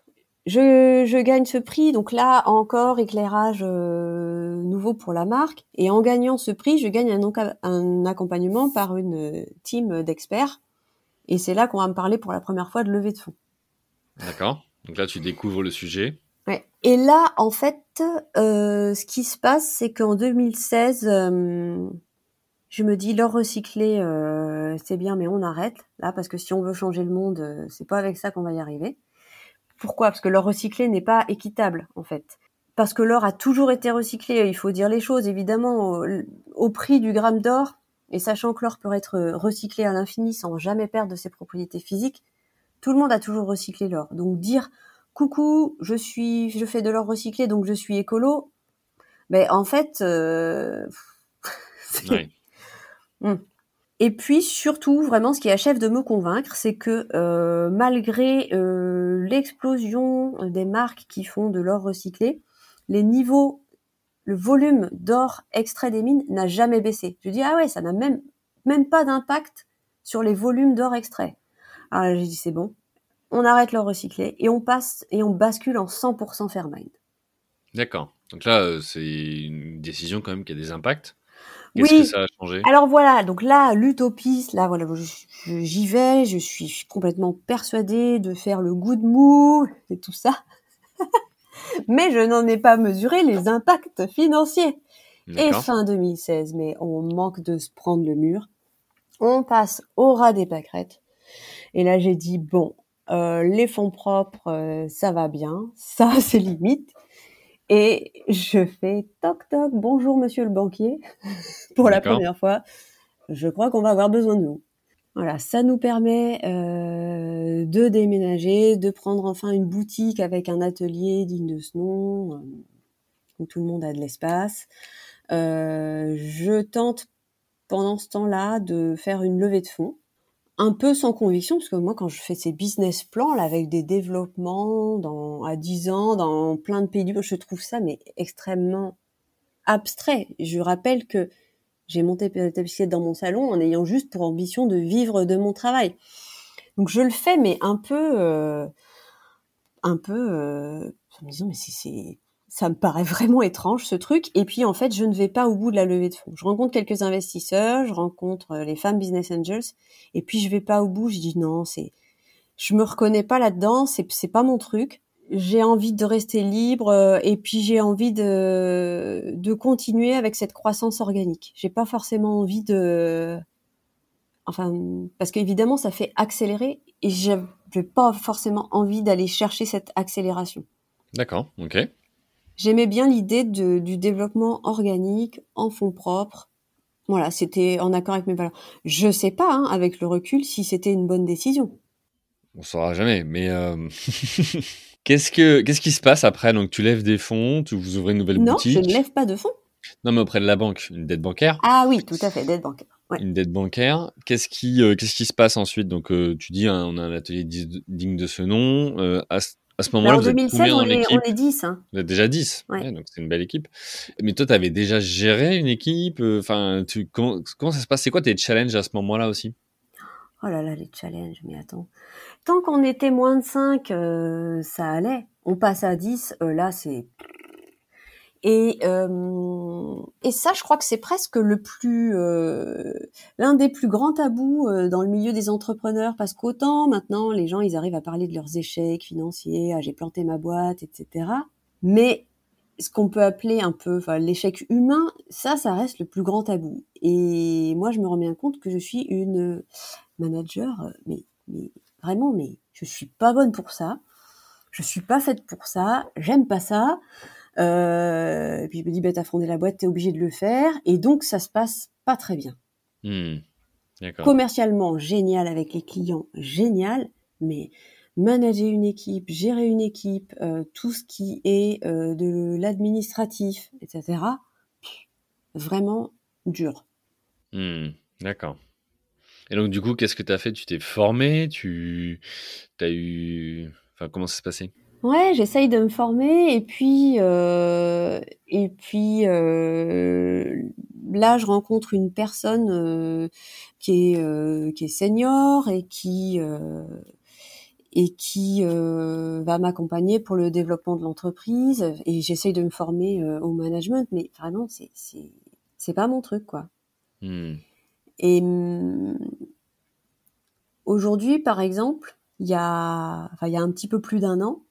Je, je, gagne ce prix, donc là encore éclairage euh, nouveau pour la marque. Et en gagnant ce prix, je gagne un, un accompagnement par une team d'experts. Et c'est là qu'on va me parler pour la première fois de levée de fonds. D'accord. Donc là, tu découvres le sujet. Ouais. Et là, en fait, euh, ce qui se passe, c'est qu'en 2016, euh, je me dis l'or recyclé, euh, c'est bien, mais on arrête là parce que si on veut changer le monde, c'est pas avec ça qu'on va y arriver. Pourquoi? Parce que l'or recyclé n'est pas équitable en fait. Parce que l'or a toujours été recyclé, il faut dire les choses évidemment au, prix du gramme d'or, et sachant que l'or peut être recyclé à l'infini sans jamais perdre ses propriétés physiques, tout le monde a toujours recyclé l'or. Donc dire coucou, je suis, je fais de l'or recyclé, donc je suis écolo, mais en fait, euh... (laughs) Hmm. Et puis surtout, vraiment, ce qui achève de me convaincre, c'est que euh, malgré euh, l'explosion des marques qui font de l'or recyclé, les niveaux, le volume d'or extrait des mines n'a jamais baissé. Je dis ah ouais, ça n'a même même pas d'impact sur les volumes d'or extrait. Alors j'ai dit c'est bon, on arrête l'or recyclé et on passe et on bascule en 100% Fairmind. D'accord. Donc là, euh, c'est une décision quand même qui a des impacts. Qu'est-ce oui. que ça a changé? Alors voilà, donc là, l'utopiste, là, voilà, j'y vais, je suis complètement persuadée de faire le good move et tout ça. (laughs) mais je n'en ai pas mesuré les impacts financiers. Et fin 2016, mais on manque de se prendre le mur. On passe au ras des pâquerettes. Et là, j'ai dit, bon, euh, les fonds propres, euh, ça va bien, ça (laughs) c'est limite. Et je fais toc toc, bonjour monsieur le banquier, (laughs) pour la première fois. Je crois qu'on va avoir besoin de vous. Voilà, ça nous permet euh, de déménager, de prendre enfin une boutique avec un atelier digne de ce nom, où tout le monde a de l'espace. je tente pendant ce temps-là de faire une levée de fonds un peu sans conviction, parce que moi, quand je fais ces business plans, avec des développements à 10 ans, dans plein de pays du monde, je trouve ça, mais extrêmement abstrait. Je rappelle que j'ai monté bicyclette dans mon salon en ayant juste pour ambition de vivre de mon travail. Donc, je le fais, mais un peu, euh, un peu, euh, en me disant, mais c'est, ça me paraît vraiment étrange ce truc. Et puis en fait, je ne vais pas au bout de la levée de fonds. Je rencontre quelques investisseurs, je rencontre euh, les femmes business angels, et puis je vais pas au bout. Je dis non, c'est, je me reconnais pas là-dedans, c'est c'est pas mon truc. J'ai envie de rester libre euh, et puis j'ai envie de de continuer avec cette croissance organique. J'ai pas forcément envie de, enfin, parce qu'évidemment ça fait accélérer et j'ai pas forcément envie d'aller chercher cette accélération. D'accord, ok. J'aimais bien l'idée du développement organique en fonds propres. Voilà, c'était en accord avec mes valeurs. Je sais pas, hein, avec le recul, si c'était une bonne décision. On saura jamais, mais euh, (laughs) qu'est-ce que qu'est-ce qui se passe après? Donc tu lèves des fonds, tu vous ouvrez une nouvelle boutique. Non, je ne lève pas de fonds. Non, mais auprès de la banque, une dette bancaire. Ah oui, tout à fait, dette bancaire. Une dette bancaire. Qu'est-ce qui, euh, qu'est-ce qui se passe ensuite? Donc, euh, tu dis, hein, on a un atelier digne de ce nom. à, à ce moment-là, en 2007, on, est, on est 10. Hein. Vous êtes déjà 10. Ouais. donc c'est une belle équipe. Mais toi, tu avais déjà géré une équipe? Euh, enfin, comment, comment, ça se passe? C'est quoi tes challenges à ce moment-là aussi? Oh là là, les challenges. Mais attends, tant qu'on était moins de 5, euh, ça allait. On passe à 10. Euh, là, c'est et, euh, et ça, je crois que c'est presque le plus, euh, l'un des plus grands tabous euh, dans le milieu des entrepreneurs, parce qu'autant maintenant les gens ils arrivent à parler de leurs échecs financiers, ah, j'ai planté ma boîte, etc. Mais ce qu'on peut appeler un peu enfin, l'échec humain, ça, ça reste le plus grand tabou. Et moi, je me rends bien compte que je suis une manager, mais, mais vraiment, mais je suis pas bonne pour ça. Je suis pas faite pour ça. J'aime pas ça. Euh, et puis je me dis, bah, t'as fondé la boîte, t'es obligé de le faire. Et donc, ça se passe pas très bien. Hmm. Commercialement, génial avec les clients, génial. Mais manager une équipe, gérer une équipe, euh, tout ce qui est euh, de l'administratif, etc., vraiment dur. Hmm. D'accord. Et donc, du coup, qu'est-ce que tu as fait? Tu t'es formé? Tu as eu. Enfin, comment ça s'est passé? Ouais, j'essaye de me former et puis euh, et puis là je rencontre une personne qui est qui est senior et qui et qui va m'accompagner pour le développement de l'entreprise et j'essaye de me former au management mais vraiment c'est c'est c'est pas mon truc quoi. Hmm. Et hum, aujourd'hui par exemple, il y a enfin il y a un petit peu plus d'un an,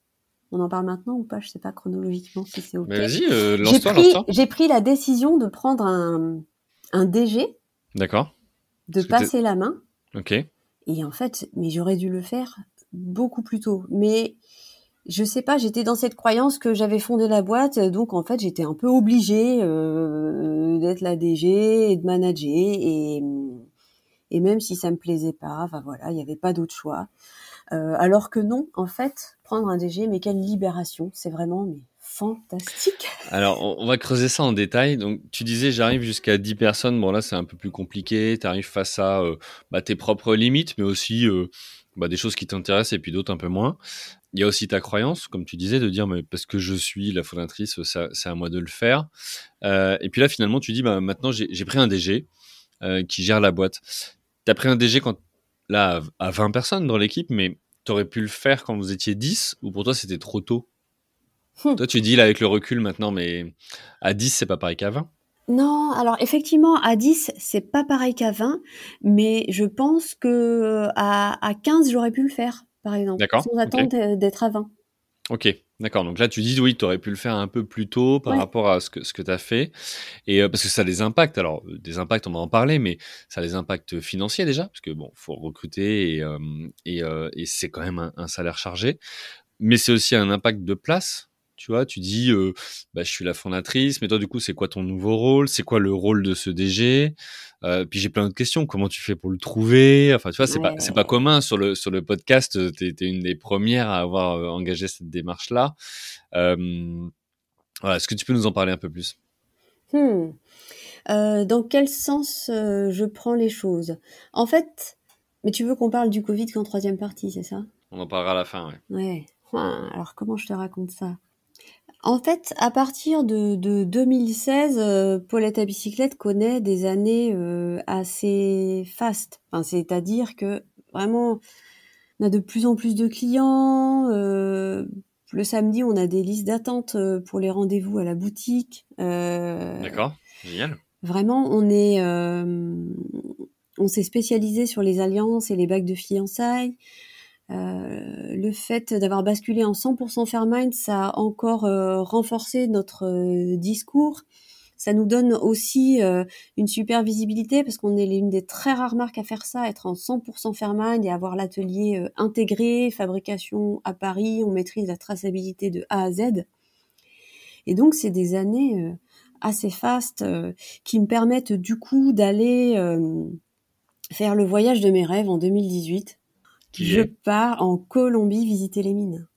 on en parle maintenant ou pas Je sais pas chronologiquement si c'est OK. vas-y, euh, lance-toi, J'ai pris la décision de prendre un, un DG. D'accord. De passer la main. OK. Et en fait, mais j'aurais dû le faire beaucoup plus tôt. Mais je sais pas, j'étais dans cette croyance que j'avais fondé la boîte, donc en fait j'étais un peu obligée euh, d'être la DG et de manager et et même si ça me plaisait pas, enfin voilà, il n'y avait pas d'autre choix. Euh, alors que non, en fait, prendre un DG, mais quelle libération, c'est vraiment mais fantastique. (laughs) Alors, on va creuser ça en détail. Donc, tu disais, j'arrive jusqu'à 10 personnes. Bon, là, c'est un peu plus compliqué. Tu arrives face à euh, bah, tes propres limites, mais aussi euh, bah, des choses qui t'intéressent et puis d'autres un peu moins. Il y a aussi ta croyance, comme tu disais, de dire, mais parce que je suis la fondatrice, c'est à moi de le faire. et puis là, finalement, tu dis, bah, maintenant, j'ai pris un DG qui gère la boîte. Tu as pris un DG quand là à 20 personnes dans l'équipe, mais tu aurais pu le faire quand vous étiez 10 ou pour toi c'était trop tôt? Hum. Toi tu dis là avec le recul maintenant, mais à 10 c'est pas pareil qu'à 20 non, alors effectivement, à 10, c'est pas pareil qu'à 20, mais je pense que à, 15, j'aurais pu le faire, par exemple, sans attendre d'être à 20. Ok, d'accord. Donc là, tu dis oui, tu aurais pu le faire un peu plus tôt par rapport à ce que, ce que tu as fait. Et euh, parce que ça a des impacts. Alors, euh, des impacts, on va en parler, mais ça a des impacts financiers déjà, parce que bon, faut recruter et, euh, et, et c'est quand même un, salaire chargé. Mais c'est aussi un impact de place. Tu vois, tu dis, bah, je suis la fondatrice, mais toi, du coup, c'est quoi ton nouveau rôle? C'est quoi le rôle de ce DG euh, puis j'ai plein d'autres questions. Comment tu fais pour le trouver? Enfin, tu vois, c'est pas c'est pas commun sur le sur le podcast. T'es es une des premières à avoir euh, engagé cette démarche là. Euh, voilà, est-ce que tu peux nous en parler un peu plus? Hmm. Dans quel sens je prends les choses? En fait, mais tu veux qu'on parle du Covid qu'en troisième partie, c'est ça? On en parlera à la fin, ouais. Ouais. Alors comment je te raconte ça? En fait, à partir de, 2016, euh, Paulette à bicyclette connaît des années euh, assez fastes. Enfin, c'est-à-dire que vraiment, on a de plus en plus de clients. Euh, le samedi, on a des listes d'attente pour les rendez-vous à la boutique. D'accord, génial. Vraiment, on est, on s'est spécialisé sur les alliances et les bacs de fiançailles. Euh, le fait d'avoir basculé en 100% Fairmind, ça a encore euh, renforcé notre euh, discours. Ça nous donne aussi une super visibilité parce qu'on est l'une des très rares marques à faire ça, être en 100% Fairmind et avoir l'atelier intégré, fabrication à Paris, on maîtrise la traçabilité de A à Z. Et donc c'est des années assez fastes qui me permettent du coup d'aller faire le voyage de mes rêves en 2018 je pars en Colombie visiter les mines.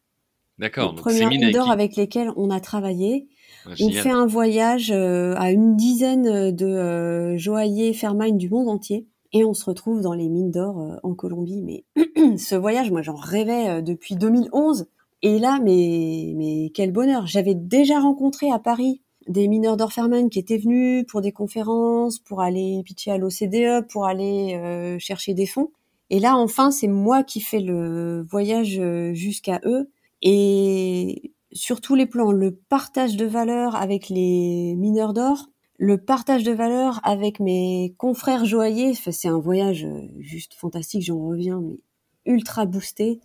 D'accord. Les premières mines d'or avec lesquelles on a travaillé. Ah, on fait un voyage euh, à une dizaine de euh, joailliers Fairmine du monde entier et on se retrouve dans les mines d'or euh, en Colombie. Mais (clears throat) ce voyage, moi, j'en rêvais depuis 2011. Et là, mais, mais quel bonheur J'avais déjà rencontré à Paris des mineurs d'or Fairmine qui étaient venus pour des conférences, pour aller pitcher à l'OCDE, pour aller chercher des fonds. Et là, enfin, c'est moi qui fais le voyage euh, jusqu'à eux. Et sur tous les plans, le partage de valeur avec les mineurs d'or, le partage de valeur avec mes confrères joailliers, c'est un voyage euh, juste fantastique, j'en reviens, mais ultra boosté.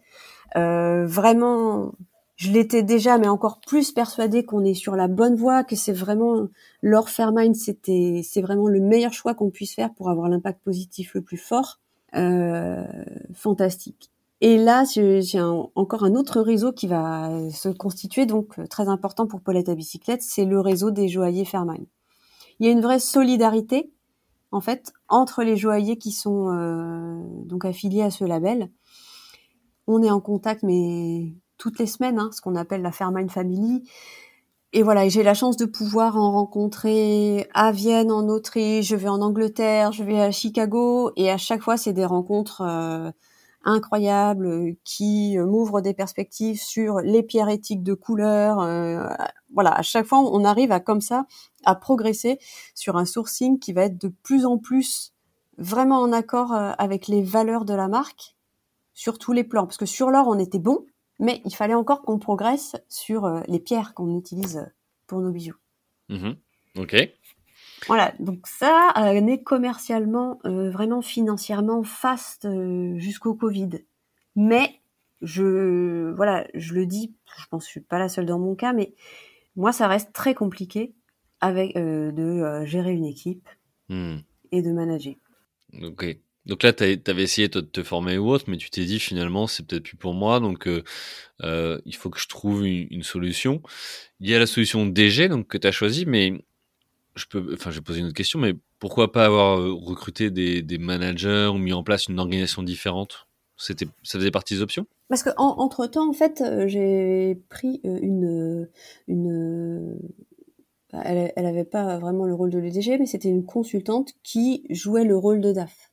Euh, vraiment, je l'étais déjà, mais encore plus persuadée qu'on est sur la bonne voie, que c'est vraiment l'or Fairmind, c'était, c'est vraiment le meilleur choix qu'on puisse faire pour avoir l'impact positif le plus fort. Euh, fantastique. Et là, j'ai encore un autre réseau qui va se constituer, donc euh, très important pour Paulette à bicyclette, c'est le réseau des joailliers Fairmine. Il y a une vraie solidarité, en fait, entre les joailliers qui sont euh, donc affiliés à ce label. On est en contact, mais toutes les semaines, hein, ce qu'on appelle la Fairmine Family. Et voilà, j'ai la chance de pouvoir en rencontrer à Vienne, en Autriche, je vais en Angleterre, je vais à Chicago, et à chaque fois, c'est des rencontres euh, incroyables qui euh, m'ouvrent des perspectives sur les pierres éthiques de couleur. Euh, voilà, à chaque fois, on arrive à comme ça à progresser sur un sourcing qui va être de plus en plus vraiment en accord avec les valeurs de la marque sur tous les plans. Parce que sur l'or, on était bon, mais il fallait encore qu'on progresse sur euh, les pierres qu'on utilise euh, pour nos bijoux. Mhm. Ok. Voilà, donc ça euh, est commercialement, vraiment financièrement faste jusqu'au Covid. Mais je, voilà, je le dis, je pense que je suis pas la seule dans mon cas, mais moi ça reste très compliqué avec de gérer une équipe hmm. et de manager. Ok. Donc là, tu avais essayé de te former ou autre, mais tu t'es dit finalement, c'est peut-être plus pour moi, donc euh, euh, il faut que je trouve une, solution. Il y a la solution DG donc que tu as choisie, mais je peux, enfin, je vais poser une autre question, mais pourquoi pas avoir euh, recruté des, managers ou mis en place une organisation différente? C'était, ça faisait partie des options? Parce que entre temps, en fait, j'ai pris une, une elle, elle avait pas vraiment le rôle de DG, mais c'était une consultante qui jouait le rôle de DAF.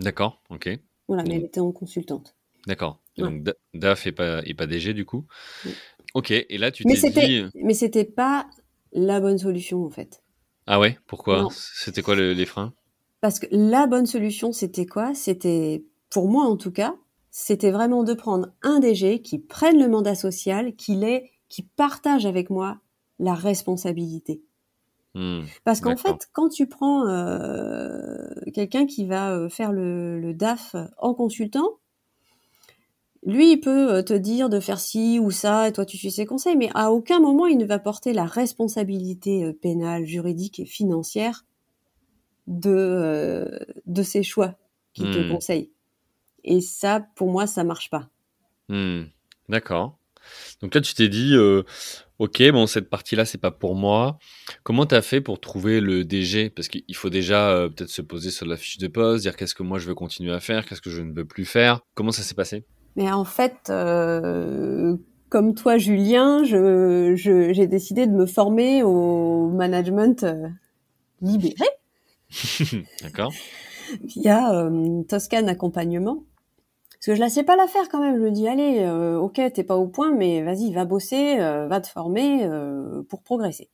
D'accord, ok. Voilà, mais elle était en consultante. D'accord. Donc DAF et pas, et pas DG du coup. Ok, et là tu t'es dit... Euh mais c'était pas la bonne solution en fait. Ah ouais? Pourquoi? C'était quoi les freins? Parce que la bonne solution c'était quoi? C'était, pour moi en tout cas, c'était vraiment de prendre un DG qui prenne le mandat social, qui, qui partage avec moi la responsabilité. Mmh. Parce qu'en fait, quand tu prends euh, quelqu'un qui va euh, faire le, DAF en consultant, lui, il peut euh, te dire de faire ci ou ça, et toi, tu suis ses conseils, mais à aucun moment, il ne va porter la responsabilité pénale, juridique et financière de, de ses choix qu'il te mmh. conseille. Et ça, pour moi, ça marche pas. Mmh. D'accord. Donc là, tu t'es dit, Ok, bon, cette partie-là, c'est pas pour moi. Comment tu as fait pour trouver le DG Parce qu'il faut déjà euh, peut-être se poser sur la fiche de poste, dire qu'est-ce que moi je veux continuer à faire, qu'est-ce que je ne veux plus faire. Comment ça s'est passé? Mais en fait, euh, comme toi, Julien, j'ai je, décidé de me former au management euh, libéré. (laughs) D'accord. Via Toscan Accompagnement. Parce que je la sais pas la faire quand même. Je me dis, allez, euh, ok, t'es pas au point, mais vas-y, va bosser, euh, va te former euh, pour progresser.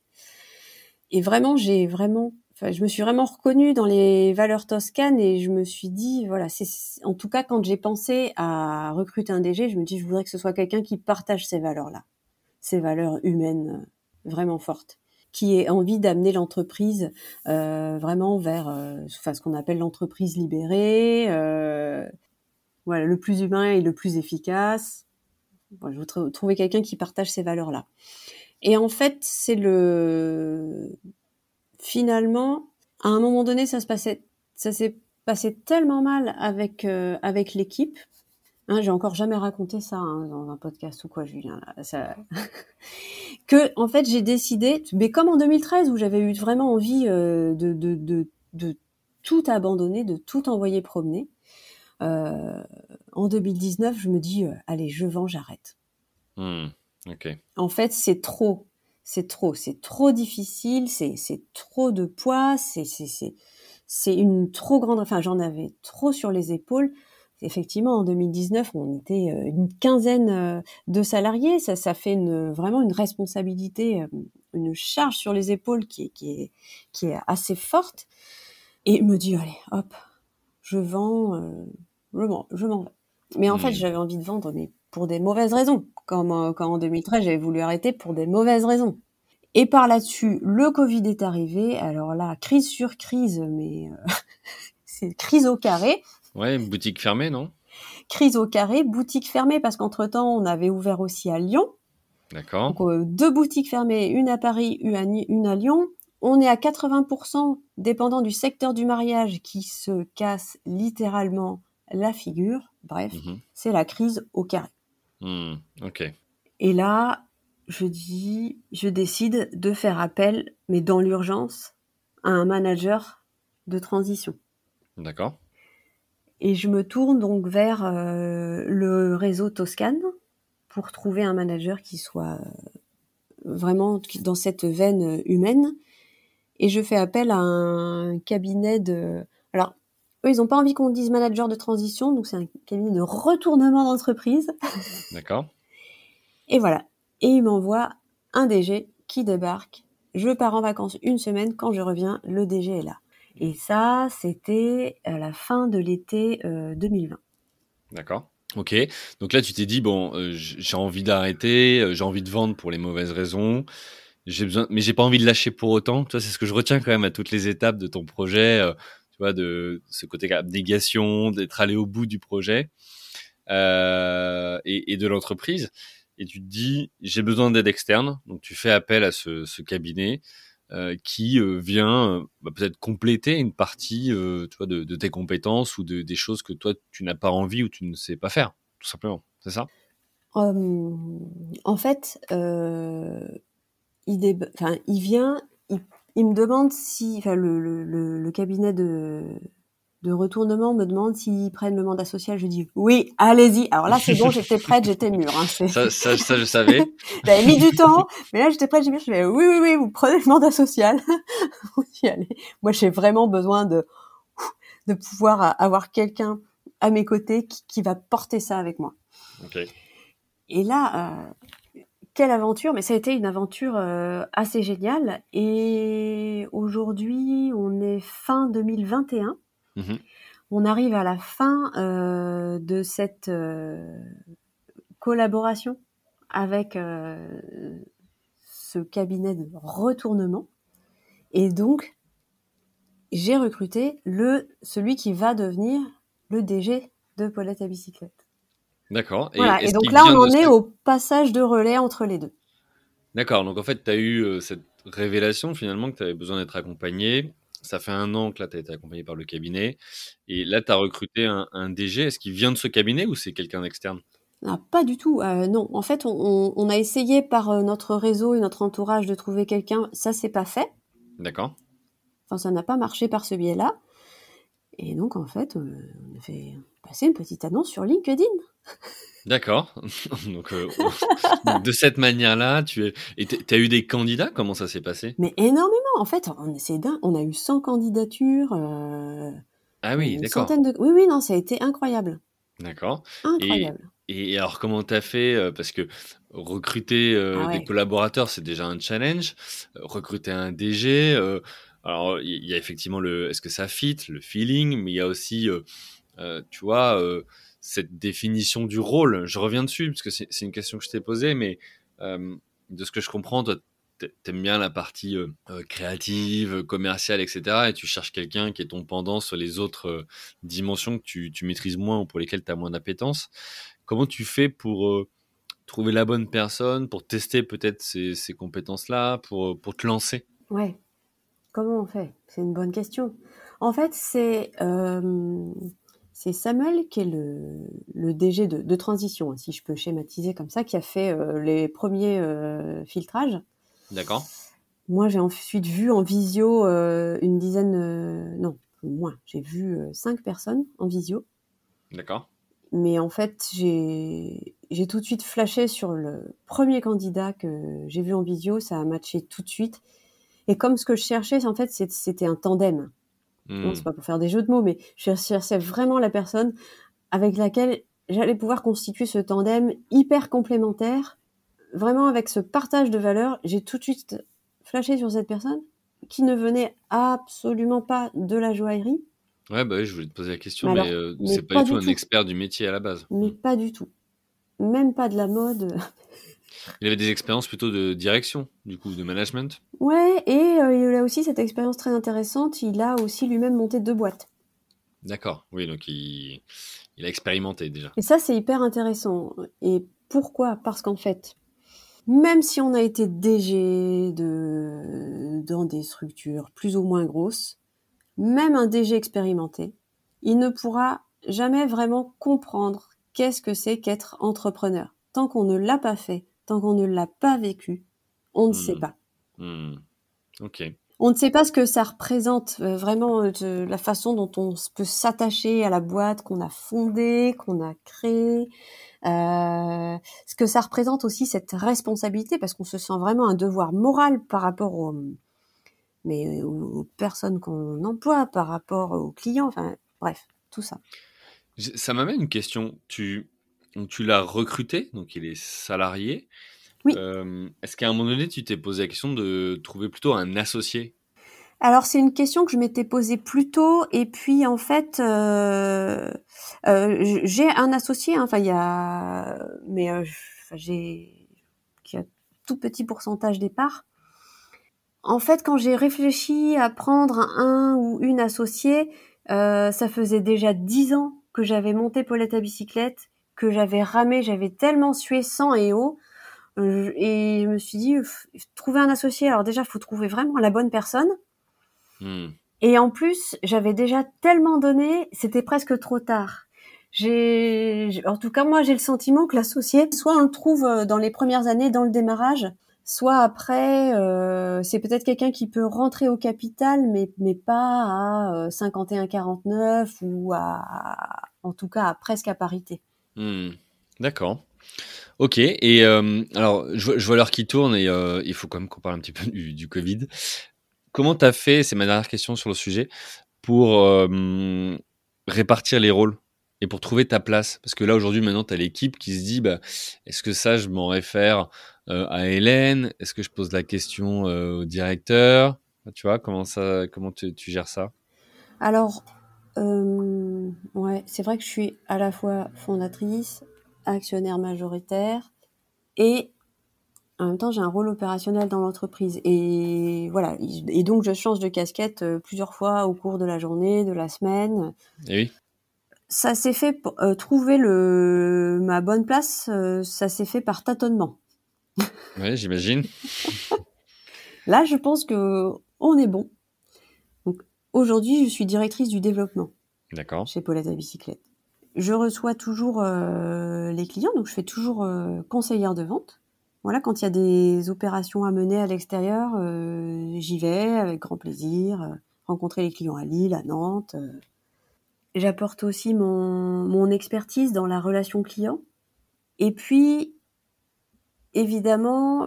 Et vraiment, j'ai vraiment, je me suis vraiment reconnue dans les valeurs toscanes et je me suis dit, voilà, c'est, en tout cas, quand j'ai pensé à recruter un DG, je me dis, je voudrais que ce soit quelqu'un qui partage ces valeurs-là, ces valeurs humaines vraiment fortes qui ait envie d'amener l'entreprise euh, vraiment vers enfin, ce qu'on appelle l'entreprise libérée, euh, voilà, le plus humain et le plus efficace. je veux trouver quelqu'un qui partage ces valeurs-là. Et en fait, c'est le finalement, à un moment donné, ça se passait, ça s'est passé tellement mal avec euh, avec l'équipe. Hein, j'ai encore jamais raconté ça hein, dans un podcast ou quoi, Julien. ça... (laughs) que en fait, j'ai décidé, mais comme en 2013 où j'avais eu vraiment envie euh, de, de, de, de tout abandonner, de tout envoyer promener. Euh, en 2019, je me dis, euh, allez, je vends, j'arrête. Hmm, en fait, c'est trop, c'est trop, c'est trop difficile, c'est trop de poids, c'est une trop grande, enfin j'en avais trop sur les épaules. Effectivement, en 2019, on était euh, une quinzaine de salariés. Ça, ça fait une, vraiment une responsabilité, une charge sur les épaules qui est, qui est, qui est assez forte. Et me dit, allez, hop, je vends, je m'en vais. Mais en fait, hmm. j'avais envie de vendre, mais pour des mauvaises raisons. Comme euh, quand en 2013, j'avais voulu arrêter pour des mauvaises raisons. Et par là-dessus, le Covid est arrivé. Alors là, crise sur crise, mais euh, (laughs) c'est crise au carré. Ouais, boutique fermée, non? Crise au carré, boutique fermée, parce qu'entre-temps, on avait ouvert aussi à Lyon. D'accord. Donc, euh, deux boutiques fermées, une à Paris, une à Lyon. On est à 80% dépendant du secteur du mariage qui se casse littéralement la figure. Bref, mhm. c'est la crise au carré. Hmm, ok. Et là, je dis, je décide de faire appel, mais dans l'urgence, à un manager de transition. D'accord. Et je me tourne donc vers euh, le réseau Toscane pour trouver un manager qui soit vraiment dans cette veine humaine. Et je fais appel à un cabinet de... Eux, ils n'ont pas envie qu'on dise manager de transition, donc c'est un cabinet de retournement d'entreprise. (laughs) D'accord. Et voilà. Et il m'envoie un DG qui débarque. Je pars en vacances une semaine. Quand je reviens, le DG est là. Et ça, c'était à la fin de l'été 2020. Euh, D'accord. Ok. Donc là, tu t'es dit bon, euh, j'ai envie d'arrêter, euh, j'ai envie de vendre pour les mauvaises raisons. J'ai besoin, mais j'ai pas envie de lâcher pour autant. Toi, c'est ce que je retiens quand même à toutes les étapes de ton projet. Tu vois, de ce côté abnégation, d'être allé au bout du projet et, et, de l'entreprise. Et tu te dis, j'ai besoin d'aide externe. Donc tu fais appel à ce, cabinet. Euh, qui euh, vient euh, bah, peut-être compléter une partie tu vois, de, tes compétences ou de, des choses que toi tu n'as pas envie ou tu ne sais pas faire, tout simplement. C'est ça? En fait, il vient, il, me demande si, enfin, le, le, le cabinet de, de retournement me demande s'ils prennent le mandat social. Je dis oui, allez-y. Alors là, c'est bon, j'étais prête, j'étais mûre. Hein, ça, ça, ça, je savais. (laughs) J'avais mis du temps, mais là, j'étais prête, j'ai mis. Je fais oui, oui, oui, vous prenez le mandat social. (laughs) vous y allez. Moi, j'ai vraiment besoin de de pouvoir avoir quelqu'un à mes côtés qui, qui, va porter ça avec moi. Okay. Et là, euh, quelle aventure Mais ça a été une aventure euh, assez géniale. Et aujourd'hui, on est fin 2021. Mmh On arrive à la fin euh, de cette euh, collaboration avec euh, ce cabinet de retournement. Et donc, j'ai recruté le celui qui va devenir le DG de Paulette à bicyclette. D'accord. Et, donc là, on en est au passage de relais entre les deux. D'accord. Donc en fait, tu as eu cette révélation finalement que tu avais besoin d'être accompagné ça fait un an que là, tu as été accompagné par le cabinet. Et là, tu as recruté un, DG. Est-ce qu'il vient de ce cabinet ou c'est quelqu'un d'externe? Ah, Pas du tout. Euh, non, en fait, on, a essayé par euh, notre réseau et notre entourage de trouver quelqu'un. Ça, c'est pas fait. D'accord. Enfin, ça n'a pas marché par ce biais-là. Et donc, en fait, euh, on a fait passer une petite annonce sur LinkedIn. D'accord. (laughs) Donc, euh, de cette manière-là, tu as eu des candidats? Comment ça s'est passé? Mais énormément. En fait, on, on a eu 100 candidatures. Euh, ah oui, d'accord. De... Oui, oui, non, ça a été incroyable. D'accord. Incroyable. Et, alors, comment tu as fait euh, Parce que recruter ah des collaborateurs, c'est déjà un challenge. recruter un DG, alors il y, a effectivement le, est-ce que ça fit, le feeling, mais il y a aussi, tu vois cette définition du rôle. Je reviens dessus parce que c'est une question que je t'ai posée, mais euh, de ce que je comprends, toi, t'aimes bien la partie euh, euh, créative, commerciale, etc. Et tu cherches quelqu'un qui est ton pendant sur les autres dimensions que tu, maîtrises moins ou pour lesquelles tu as moins d'appétence. Comment tu fais pour trouver la bonne personne, pour tester peut-être ces, ces compétences-là, pour, pour te lancer? Ouais. Comment on fait? C'est une bonne question. En fait, c'est c'est Samuel qui est le, DG de, transition, hein, si je peux schématiser comme ça, qui a fait euh, les premiers euh, filtrages. D'accord. Moi, j'ai ensuite vu en visio euh, une dizaine, non, moins, j'ai vu cinq personnes en visio. D'accord. Mais en fait, j'ai tout de suite flashé sur le premier candidat que j'ai vu en visio, ça a matché tout de suite. Et comme ce que je cherchais, en fait, c'était un tandem. Non, c'est hmm. pas pour faire des jeux de mots, mais je cherchais vraiment la personne avec laquelle j'allais pouvoir constituer ce tandem hyper complémentaire. Vraiment avec ce partage de valeurs, j'ai tout de suite flashé sur cette personne qui ne venait absolument pas de la joaillerie. Ouais, bah oui, je voulais te poser la question, mais, euh, c'est pas, du tout un expert du métier à la base. Mais pas du tout. Même pas de la mode. Il avait des expériences plutôt de direction, du coup, de management. Ouais, et euh, il a aussi cette expérience très intéressante. Il a aussi lui-même monté deux boîtes. D'accord, oui, donc il, a expérimenté déjà. Et ça, c'est hyper intéressant. Et pourquoi? Parce qu'en fait, même si on a été DG de, dans des structures plus ou moins grosses, même un DG expérimenté, il ne pourra jamais vraiment comprendre qu'est-ce que c'est qu'être entrepreneur. Tant qu'on ne l'a pas fait, tant qu'on ne l'a pas vécu, on ne sait hmm. pas. Hmm. Ok. on ne sait pas ce que ça représente vraiment la façon dont on peut s'attacher à la boîte qu'on a fondée, qu'on a créée. ce que ça représente aussi cette responsabilité parce qu'on se sent vraiment un devoir moral par rapport aux, mais aux personnes qu'on emploie, par rapport aux clients, enfin bref, tout ça. Ça m'amène une question. Tu, tu l'as recruté, donc il est salarié. Oui. Euh, est-ce qu'à un moment donné, tu t'es posé la question de trouver plutôt un associé? Alors c'est une question que je m'étais posée plus tôt et puis en fait euh, euh, j'ai un associé hein, enfin il y a mais j'ai qui a tout petit pourcentage des parts. En fait quand j'ai réfléchi à prendre un ou une associée ça faisait déjà dix ans que j'avais monté Paulette à bicyclette, que j'avais ramé, j'avais tellement sué sang et eau. Euh, et je me suis dit, trouver un associé, alors déjà, il faut trouver vraiment la bonne personne. Hmm. Et en plus, j'avais déjà tellement donné, c'était presque trop tard. J'ai, en tout cas, moi, j'ai le sentiment que l'associé, soit on le trouve euh, dans les premières années, dans le démarrage, soit après, euh, c'est peut-être quelqu'un qui peut rentrer au capital, mais, mais pas à 51-49 euh, ou à, en tout cas, à presque à parité. Hmm. D'accord. Ok, et euh, alors je, vois l'heure qui tourne et il faut quand même qu'on parle un petit peu du, Covid. Comment tu as fait, c'est ma dernière question sur le sujet, pour répartir les rôles et pour trouver ta place? Parce que là aujourd'hui maintenant tu as l'équipe qui se dit, bah, est-ce que ça je m'en réfère euh, à Hélène? Est-ce que je pose la question euh, au directeur? Tu vois, comment, ça, comment tu, gères ça? Alors, euh, ouais, c'est vrai que je suis à la fois fondatrice, actionnaire majoritaire et en même temps j'ai un rôle opérationnel dans l'entreprise et voilà et donc je change de casquette plusieurs fois au cours de la journée, de la semaine. Et oui. Ça s'est fait pour trouver le ma bonne place, ça s'est fait par tâtonnement. Oui, j'imagine. (laughs) Là, je pense que on est bon. Aujourd'hui, je suis directrice du développement. Chez Paulette à bicyclette. Je reçois toujours euh, les clients, donc je fais toujours euh, conseillère de vente. Voilà, quand il y a des opérations à mener à l'extérieur, euh, j'y vais avec grand plaisir. rencontrer les clients à Lille, à Nantes. J'apporte aussi mon, mon expertise dans la relation client. Et puis, évidemment,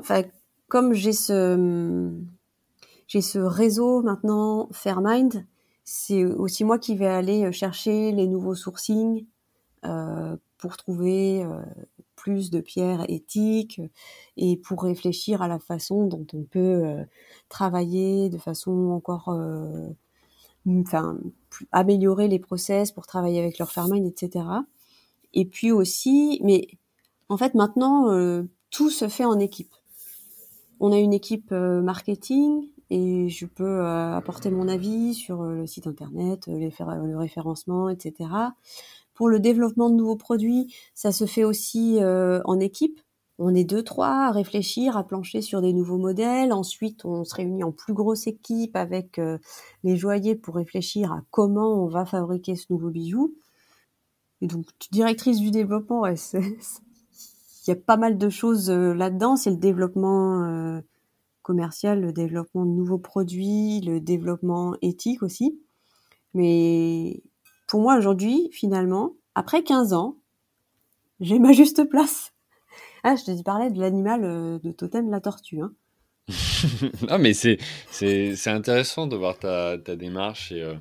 comme j'ai ce, j'ai ce réseau maintenant, Fairmind, c'est aussi moi qui vais aller chercher les nouveaux sourcings euh, pour trouver euh, plus de pierres éthiques et pour réfléchir à la façon dont on peut euh, travailler de façon encore, enfin, améliorer les process pour travailler avec leur Fairmind, etc. Et puis aussi, mais en fait maintenant, tout se fait en équipe. On a une équipe euh, marketing et je peux euh, apporter mon avis sur euh, le site internet, le référencement, etc. Pour le développement de nouveaux produits, ça se fait aussi en équipe. On est deux, trois à réfléchir, à plancher sur des nouveaux modèles. Ensuite, on se réunit en plus grosse équipe avec les joailliers pour réfléchir à comment on va fabriquer ce nouveau bijou. Donc, directrice du développement, il y a pas mal de choses euh, là-dedans. C'est le développement euh, commercial, le développement de nouveaux produits, le développement éthique aussi. Mais pour moi aujourd'hui, finalement, après 15 ans, j'ai ma juste place. Ah, je te parlais de l'animal euh, de totem, la tortue. Hein. (laughs) non, mais c'est, intéressant de voir ta, ta démarche et,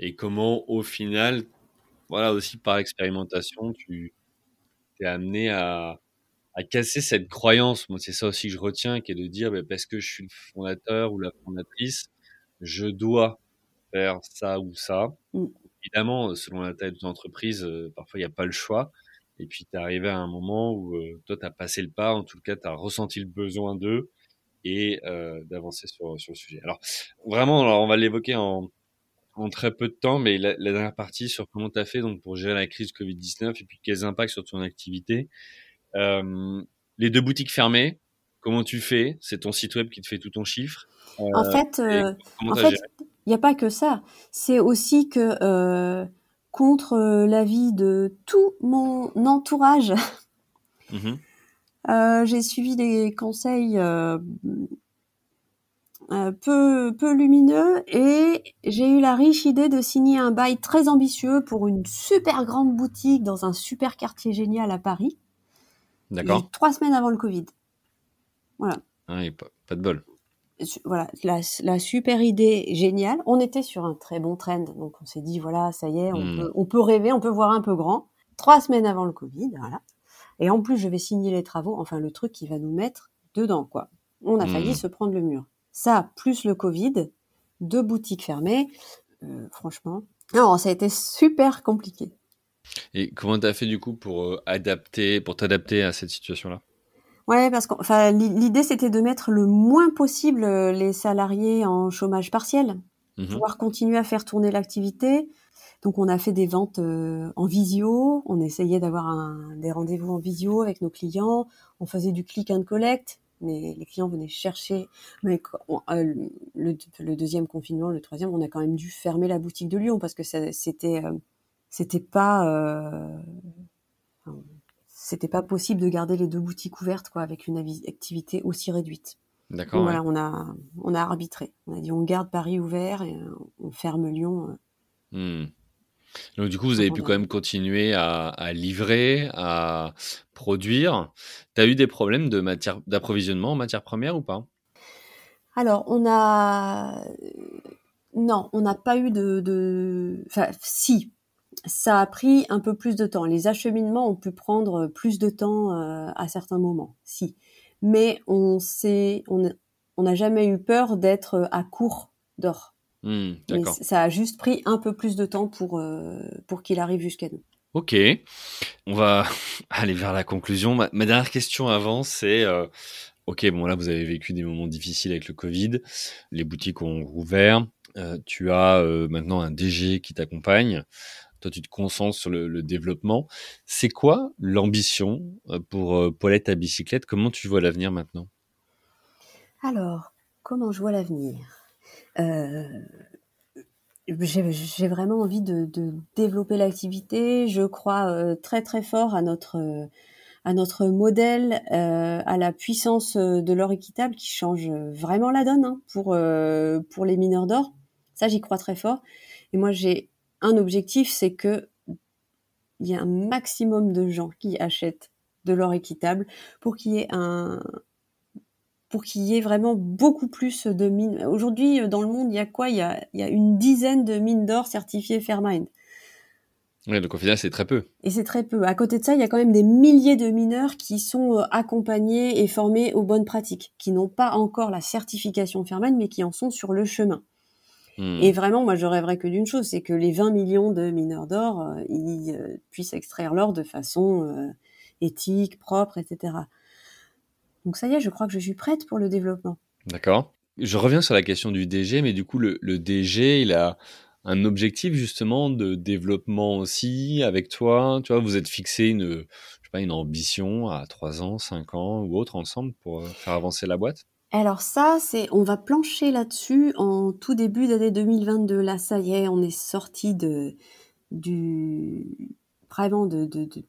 et comment, au final, voilà, aussi par expérimentation, tu es amené à, à casser cette croyance. Moi, c'est ça aussi que je retiens, qui est de dire, bah, parce que je suis le fondateur ou la fondatrice, je dois faire ça ou ça. Mm. Évidemment, selon la taille de l'entreprise, euh, parfois il n'y a pas le choix. Et puis, tu es arrivé à un moment où euh, toi, tu as passé le pas, en tout cas, tu as ressenti le besoin d'eux et euh, d'avancer sur, sur le sujet. Alors, vraiment, alors, on va l'évoquer en, en très peu de temps, mais la, la dernière partie sur comment tu as fait donc, pour gérer la crise Covid-19 et puis quels impacts sur ton activité. Euh, les deux boutiques fermées, comment tu fais? C'est ton site web qui te fait tout ton chiffre? En euh, fait, euh, il n'y a pas que ça. C'est aussi que contre l'avis de tout mon entourage, mmh (laughs) j'ai suivi des conseils euh, peu, peu lumineux, et j'ai eu la riche idée de signer un bail très ambitieux pour une super grande boutique dans un super quartier génial à Paris. D'accord. Trois semaines avant le Covid. Voilà. Ah, pas, pas, de bol. Voilà, la, la, super idée géniale. On était sur un très bon trend, donc on s'est dit voilà, ça y est, on, Hmm. peut, on peut rêver, on peut voir un peu grand. Trois semaines avant le Covid, voilà. Et en plus, je vais signer les travaux, enfin le truc qui va nous mettre dedans, quoi. On a failli Hmm. se prendre le mur. Ça, plus le Covid, deux boutiques fermées, euh, franchement. Non, ça a été super compliqué. Et comment t'as fait du coup pour euh, adapter, pour t'adapter à cette situation-là? Ouais, parce que enfin, l'idée c'était de mettre le moins possible euh, les salariés en chômage partiel, Mhm. pouvoir continuer à faire tourner l'activité. Donc on a fait des ventes euh, en visio, on essayait d'avoir des rendez-vous en visio avec nos clients, on faisait du click and collect, mais les clients venaient chercher. Mais on- euh, le, le deuxième confinement, le troisième, on a quand même dû fermer la boutique de Lyon parce que c'était euh, c'était pas euh, c'était pas possible de garder les deux boutiques ouvertes quoi avec une activité aussi réduite. D'accord. Ouais. voilà, on a on a arbitré. On a dit on garde Paris ouvert et on ferme Lyon. euh. Hmm. Donc du coup, vous avez pu quand même continuer à, à livrer, à produire. T'as eu des problèmes de matière d'approvisionnement en matières premières ou pas? Alors, on a non, on n'a pas eu de, de... Enfin, si, ça a pris un peu plus de temps. Les acheminements ont pu prendre plus de temps euh, à certains moments, si. Mais on s'est, on n'a jamais eu peur d'être à court d'or. Hmm, ça a juste pris un peu plus de temps pour euh, pour qu'il arrive jusqu'à nous. Ok, on va (laughs) aller vers la conclusion. Ma, ma dernière question avant, c'est euh, ok, bon là vous avez vécu des moments difficiles avec le Covid, les boutiques ont rouvert, euh, tu as euh, maintenant un DG qui t'accompagne, toi tu te concentres sur le, développement. C'est quoi l'ambition euh, pour euh, Paulette à bicyclette? Comment tu vois l'avenir maintenant? Alors, comment je vois l'avenir? Euh, j'ai vraiment envie de, développer l'activité. Je crois très très fort à notre à notre modèle, à la puissance de l'or équitable qui change vraiment la donne hein, pour pour les mineurs d'or. Ça, j'y crois très fort. Et moi, j'ai un objectif, c'est que il y ait un maximum de gens qui achètent de l'or équitable pour qu'il y ait un pour qu'il y ait vraiment beaucoup plus de mines. Aujourd'hui, dans le monde, il y a quoi? Il y a, il y a une dizaine de mines d'or certifiées Fairmine. Oui, donc au final, c'est très peu. Et c'est très peu. À côté de ça, il y a quand même des milliers de mineurs qui sont euh, accompagnés et formés aux bonnes pratiques, qui n'ont pas encore la certification Fairmine, mais qui en sont sur le chemin. Hmm. Et vraiment, moi, je rêverais que d'une chose, c'est que les 20 millions de mineurs d'or, euh, ils euh, puissent extraire l'or de façon euh, éthique, propre, etc. Donc ça y est, je crois que je suis prête pour le développement. D'accord. Je reviens sur la question du DG, mais du coup, le, le DG, il a un objectif justement de développement aussi avec toi? Tu vois, vous êtes fixé une, je sais pas, une ambition à 3 ans, 5 ans ou autre ensemble pour faire avancer la boîte? Alors ça, c'est, on va plancher là-dessus en tout début d'année 2022. Là, ça y est, on est sorti de du vraiment de, de, de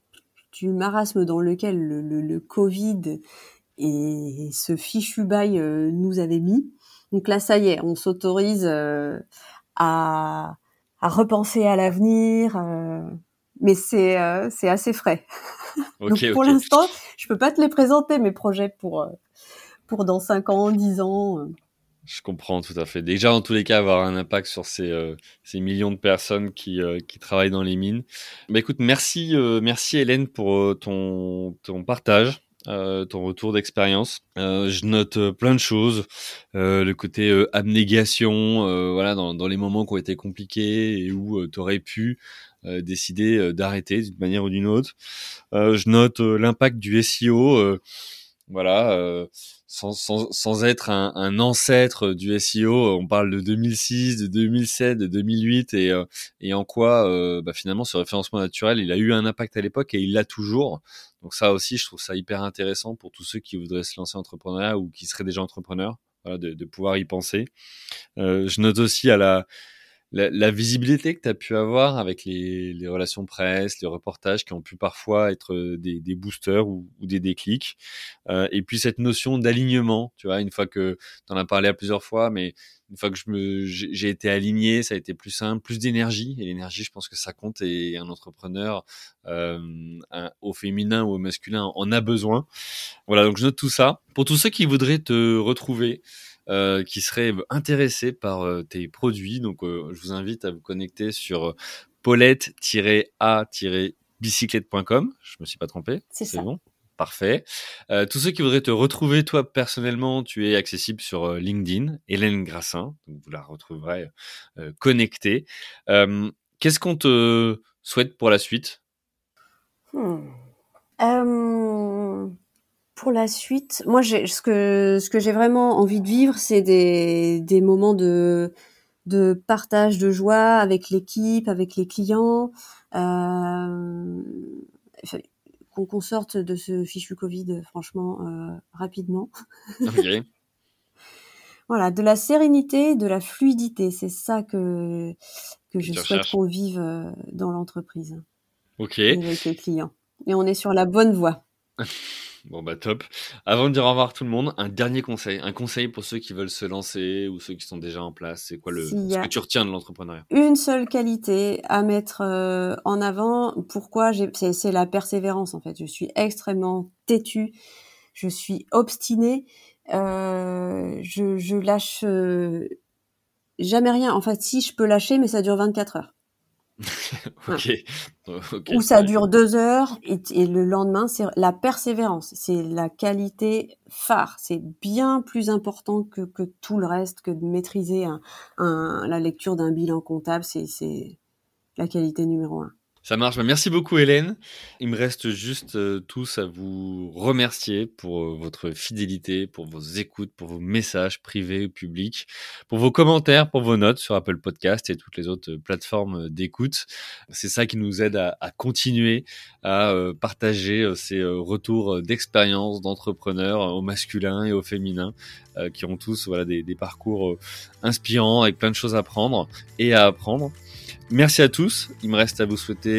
du marasme dans lequel le, le, le Covid et ce fichu bail euh, nous avait mis. Donc là, ça y est, on s'autorise euh, à, à repenser à l'avenir, euh, mais c'est euh, c'est assez frais. (laughs) Ok, Donc pour l'instant, je peux pas te les présenter mes projets pour euh, pour dans 5 ans, 10 ans. euh. Je comprends tout à fait. Déjà, en tous les cas, avoir un impact sur ces, euh, ces millions de personnes qui, euh, qui travaillent dans les mines. Bah, écoute, merci, merci Hélène pour ton, ton partage. ton retour d'expérience. Je note plein de choses, le côté abnégation, voilà, dans, dans les moments qui ont été compliqués et où tu aurais pu décider d'arrêter d'une manière ou d'une autre. Je note l'impact du SEO, voilà, euh, sans, sans, sans être un, un ancêtre du SEO, on parle de 2006, de 2007, de 2008 et, euh, et en quoi euh, bah, finalement ce référencement naturel, il a eu un impact à l'époque et il l'a toujours. Donc ça aussi, je trouve ça hyper intéressant pour tous ceux qui voudraient se lancer entrepreneur ou qui seraient déjà entrepreneurs, voilà, de, de pouvoir y penser. Euh, je note aussi à la la, visibilité que tu as pu avoir avec les, les, relations presse, les reportages qui ont pu parfois être des, des boosters ou, ou, des déclics. Euh, et puis cette notion d'alignement, tu vois, une fois que tu en as parlé à plusieurs fois, mais une fois que j'ai été aligné, ça a été plus simple, plus d'énergie. Et l'énergie, je pense que ça compte et un entrepreneur, euh, au féminin ou au masculin, en a besoin. Voilà, donc je note tout ça. Pour tous ceux qui voudraient te retrouver, euh, qui seraient intéressés par euh, tes produits. Donc, euh, je vous invite à vous connecter sur paulette-a-bicyclette.com. Je me suis pas trompé. C'est ça. Bon. Parfait. tous ceux qui voudraient te retrouver, toi personnellement, tu es accessible sur LinkedIn, Hélène Grassin. Donc vous la retrouverez connectée. Qu'est-ce qu'on te souhaite pour la suite? Hmm pour la suite, moi, ce que ce que j'ai vraiment envie de vivre, c'est des des moments de de partage de joie avec l'équipe, avec les clients, euh, qu'on sorte de ce fichu Covid, franchement, euh, rapidement. (laughs) voilà, de la sérénité, de la fluidité, c'est ça que que je souhaite qu'on vive euh, dans l'entreprise. Ok. Avec les clients. Et on est sur la bonne voie. (laughs) Bon bah top. Avant de dire au revoir tout le monde, un dernier conseil, un conseil pour ceux qui veulent se lancer ou ceux qui sont déjà en place. C'est quoi le ce que tu retiens de l'entrepreneuriat? Une seule qualité à mettre euh, en avant. Pourquoi? C'est la persévérance en fait. Je suis extrêmement têtue. Je suis obstinée. Euh, je, je lâche euh, jamais rien. En fait, si je peux lâcher, mais ça dure 24 heures. (laughs) (laughs) ok. Ou ça dure deux heures et, le lendemain, c'est la persévérance, c'est la qualité phare. C'est bien plus important que, que, tout le reste, que de maîtriser un, la lecture d'un bilan comptable. C'est la qualité numéro un. Ça marche. Bah, merci beaucoup, Hélène. Il me reste juste euh, tous à vous remercier pour euh, votre fidélité, pour vos écoutes, pour vos messages privés ou publics, pour vos commentaires, pour vos notes sur Apple Podcast et toutes les autres plateformes d'écoute. C'est ça qui nous aide à, continuer à euh, partager ces retours d'expérience d'entrepreneurs au masculin et au féminin qui ont tous voilà, des parcours inspirants avec plein de choses à prendre et à apprendre. Merci à tous. Il me reste à vous souhaiter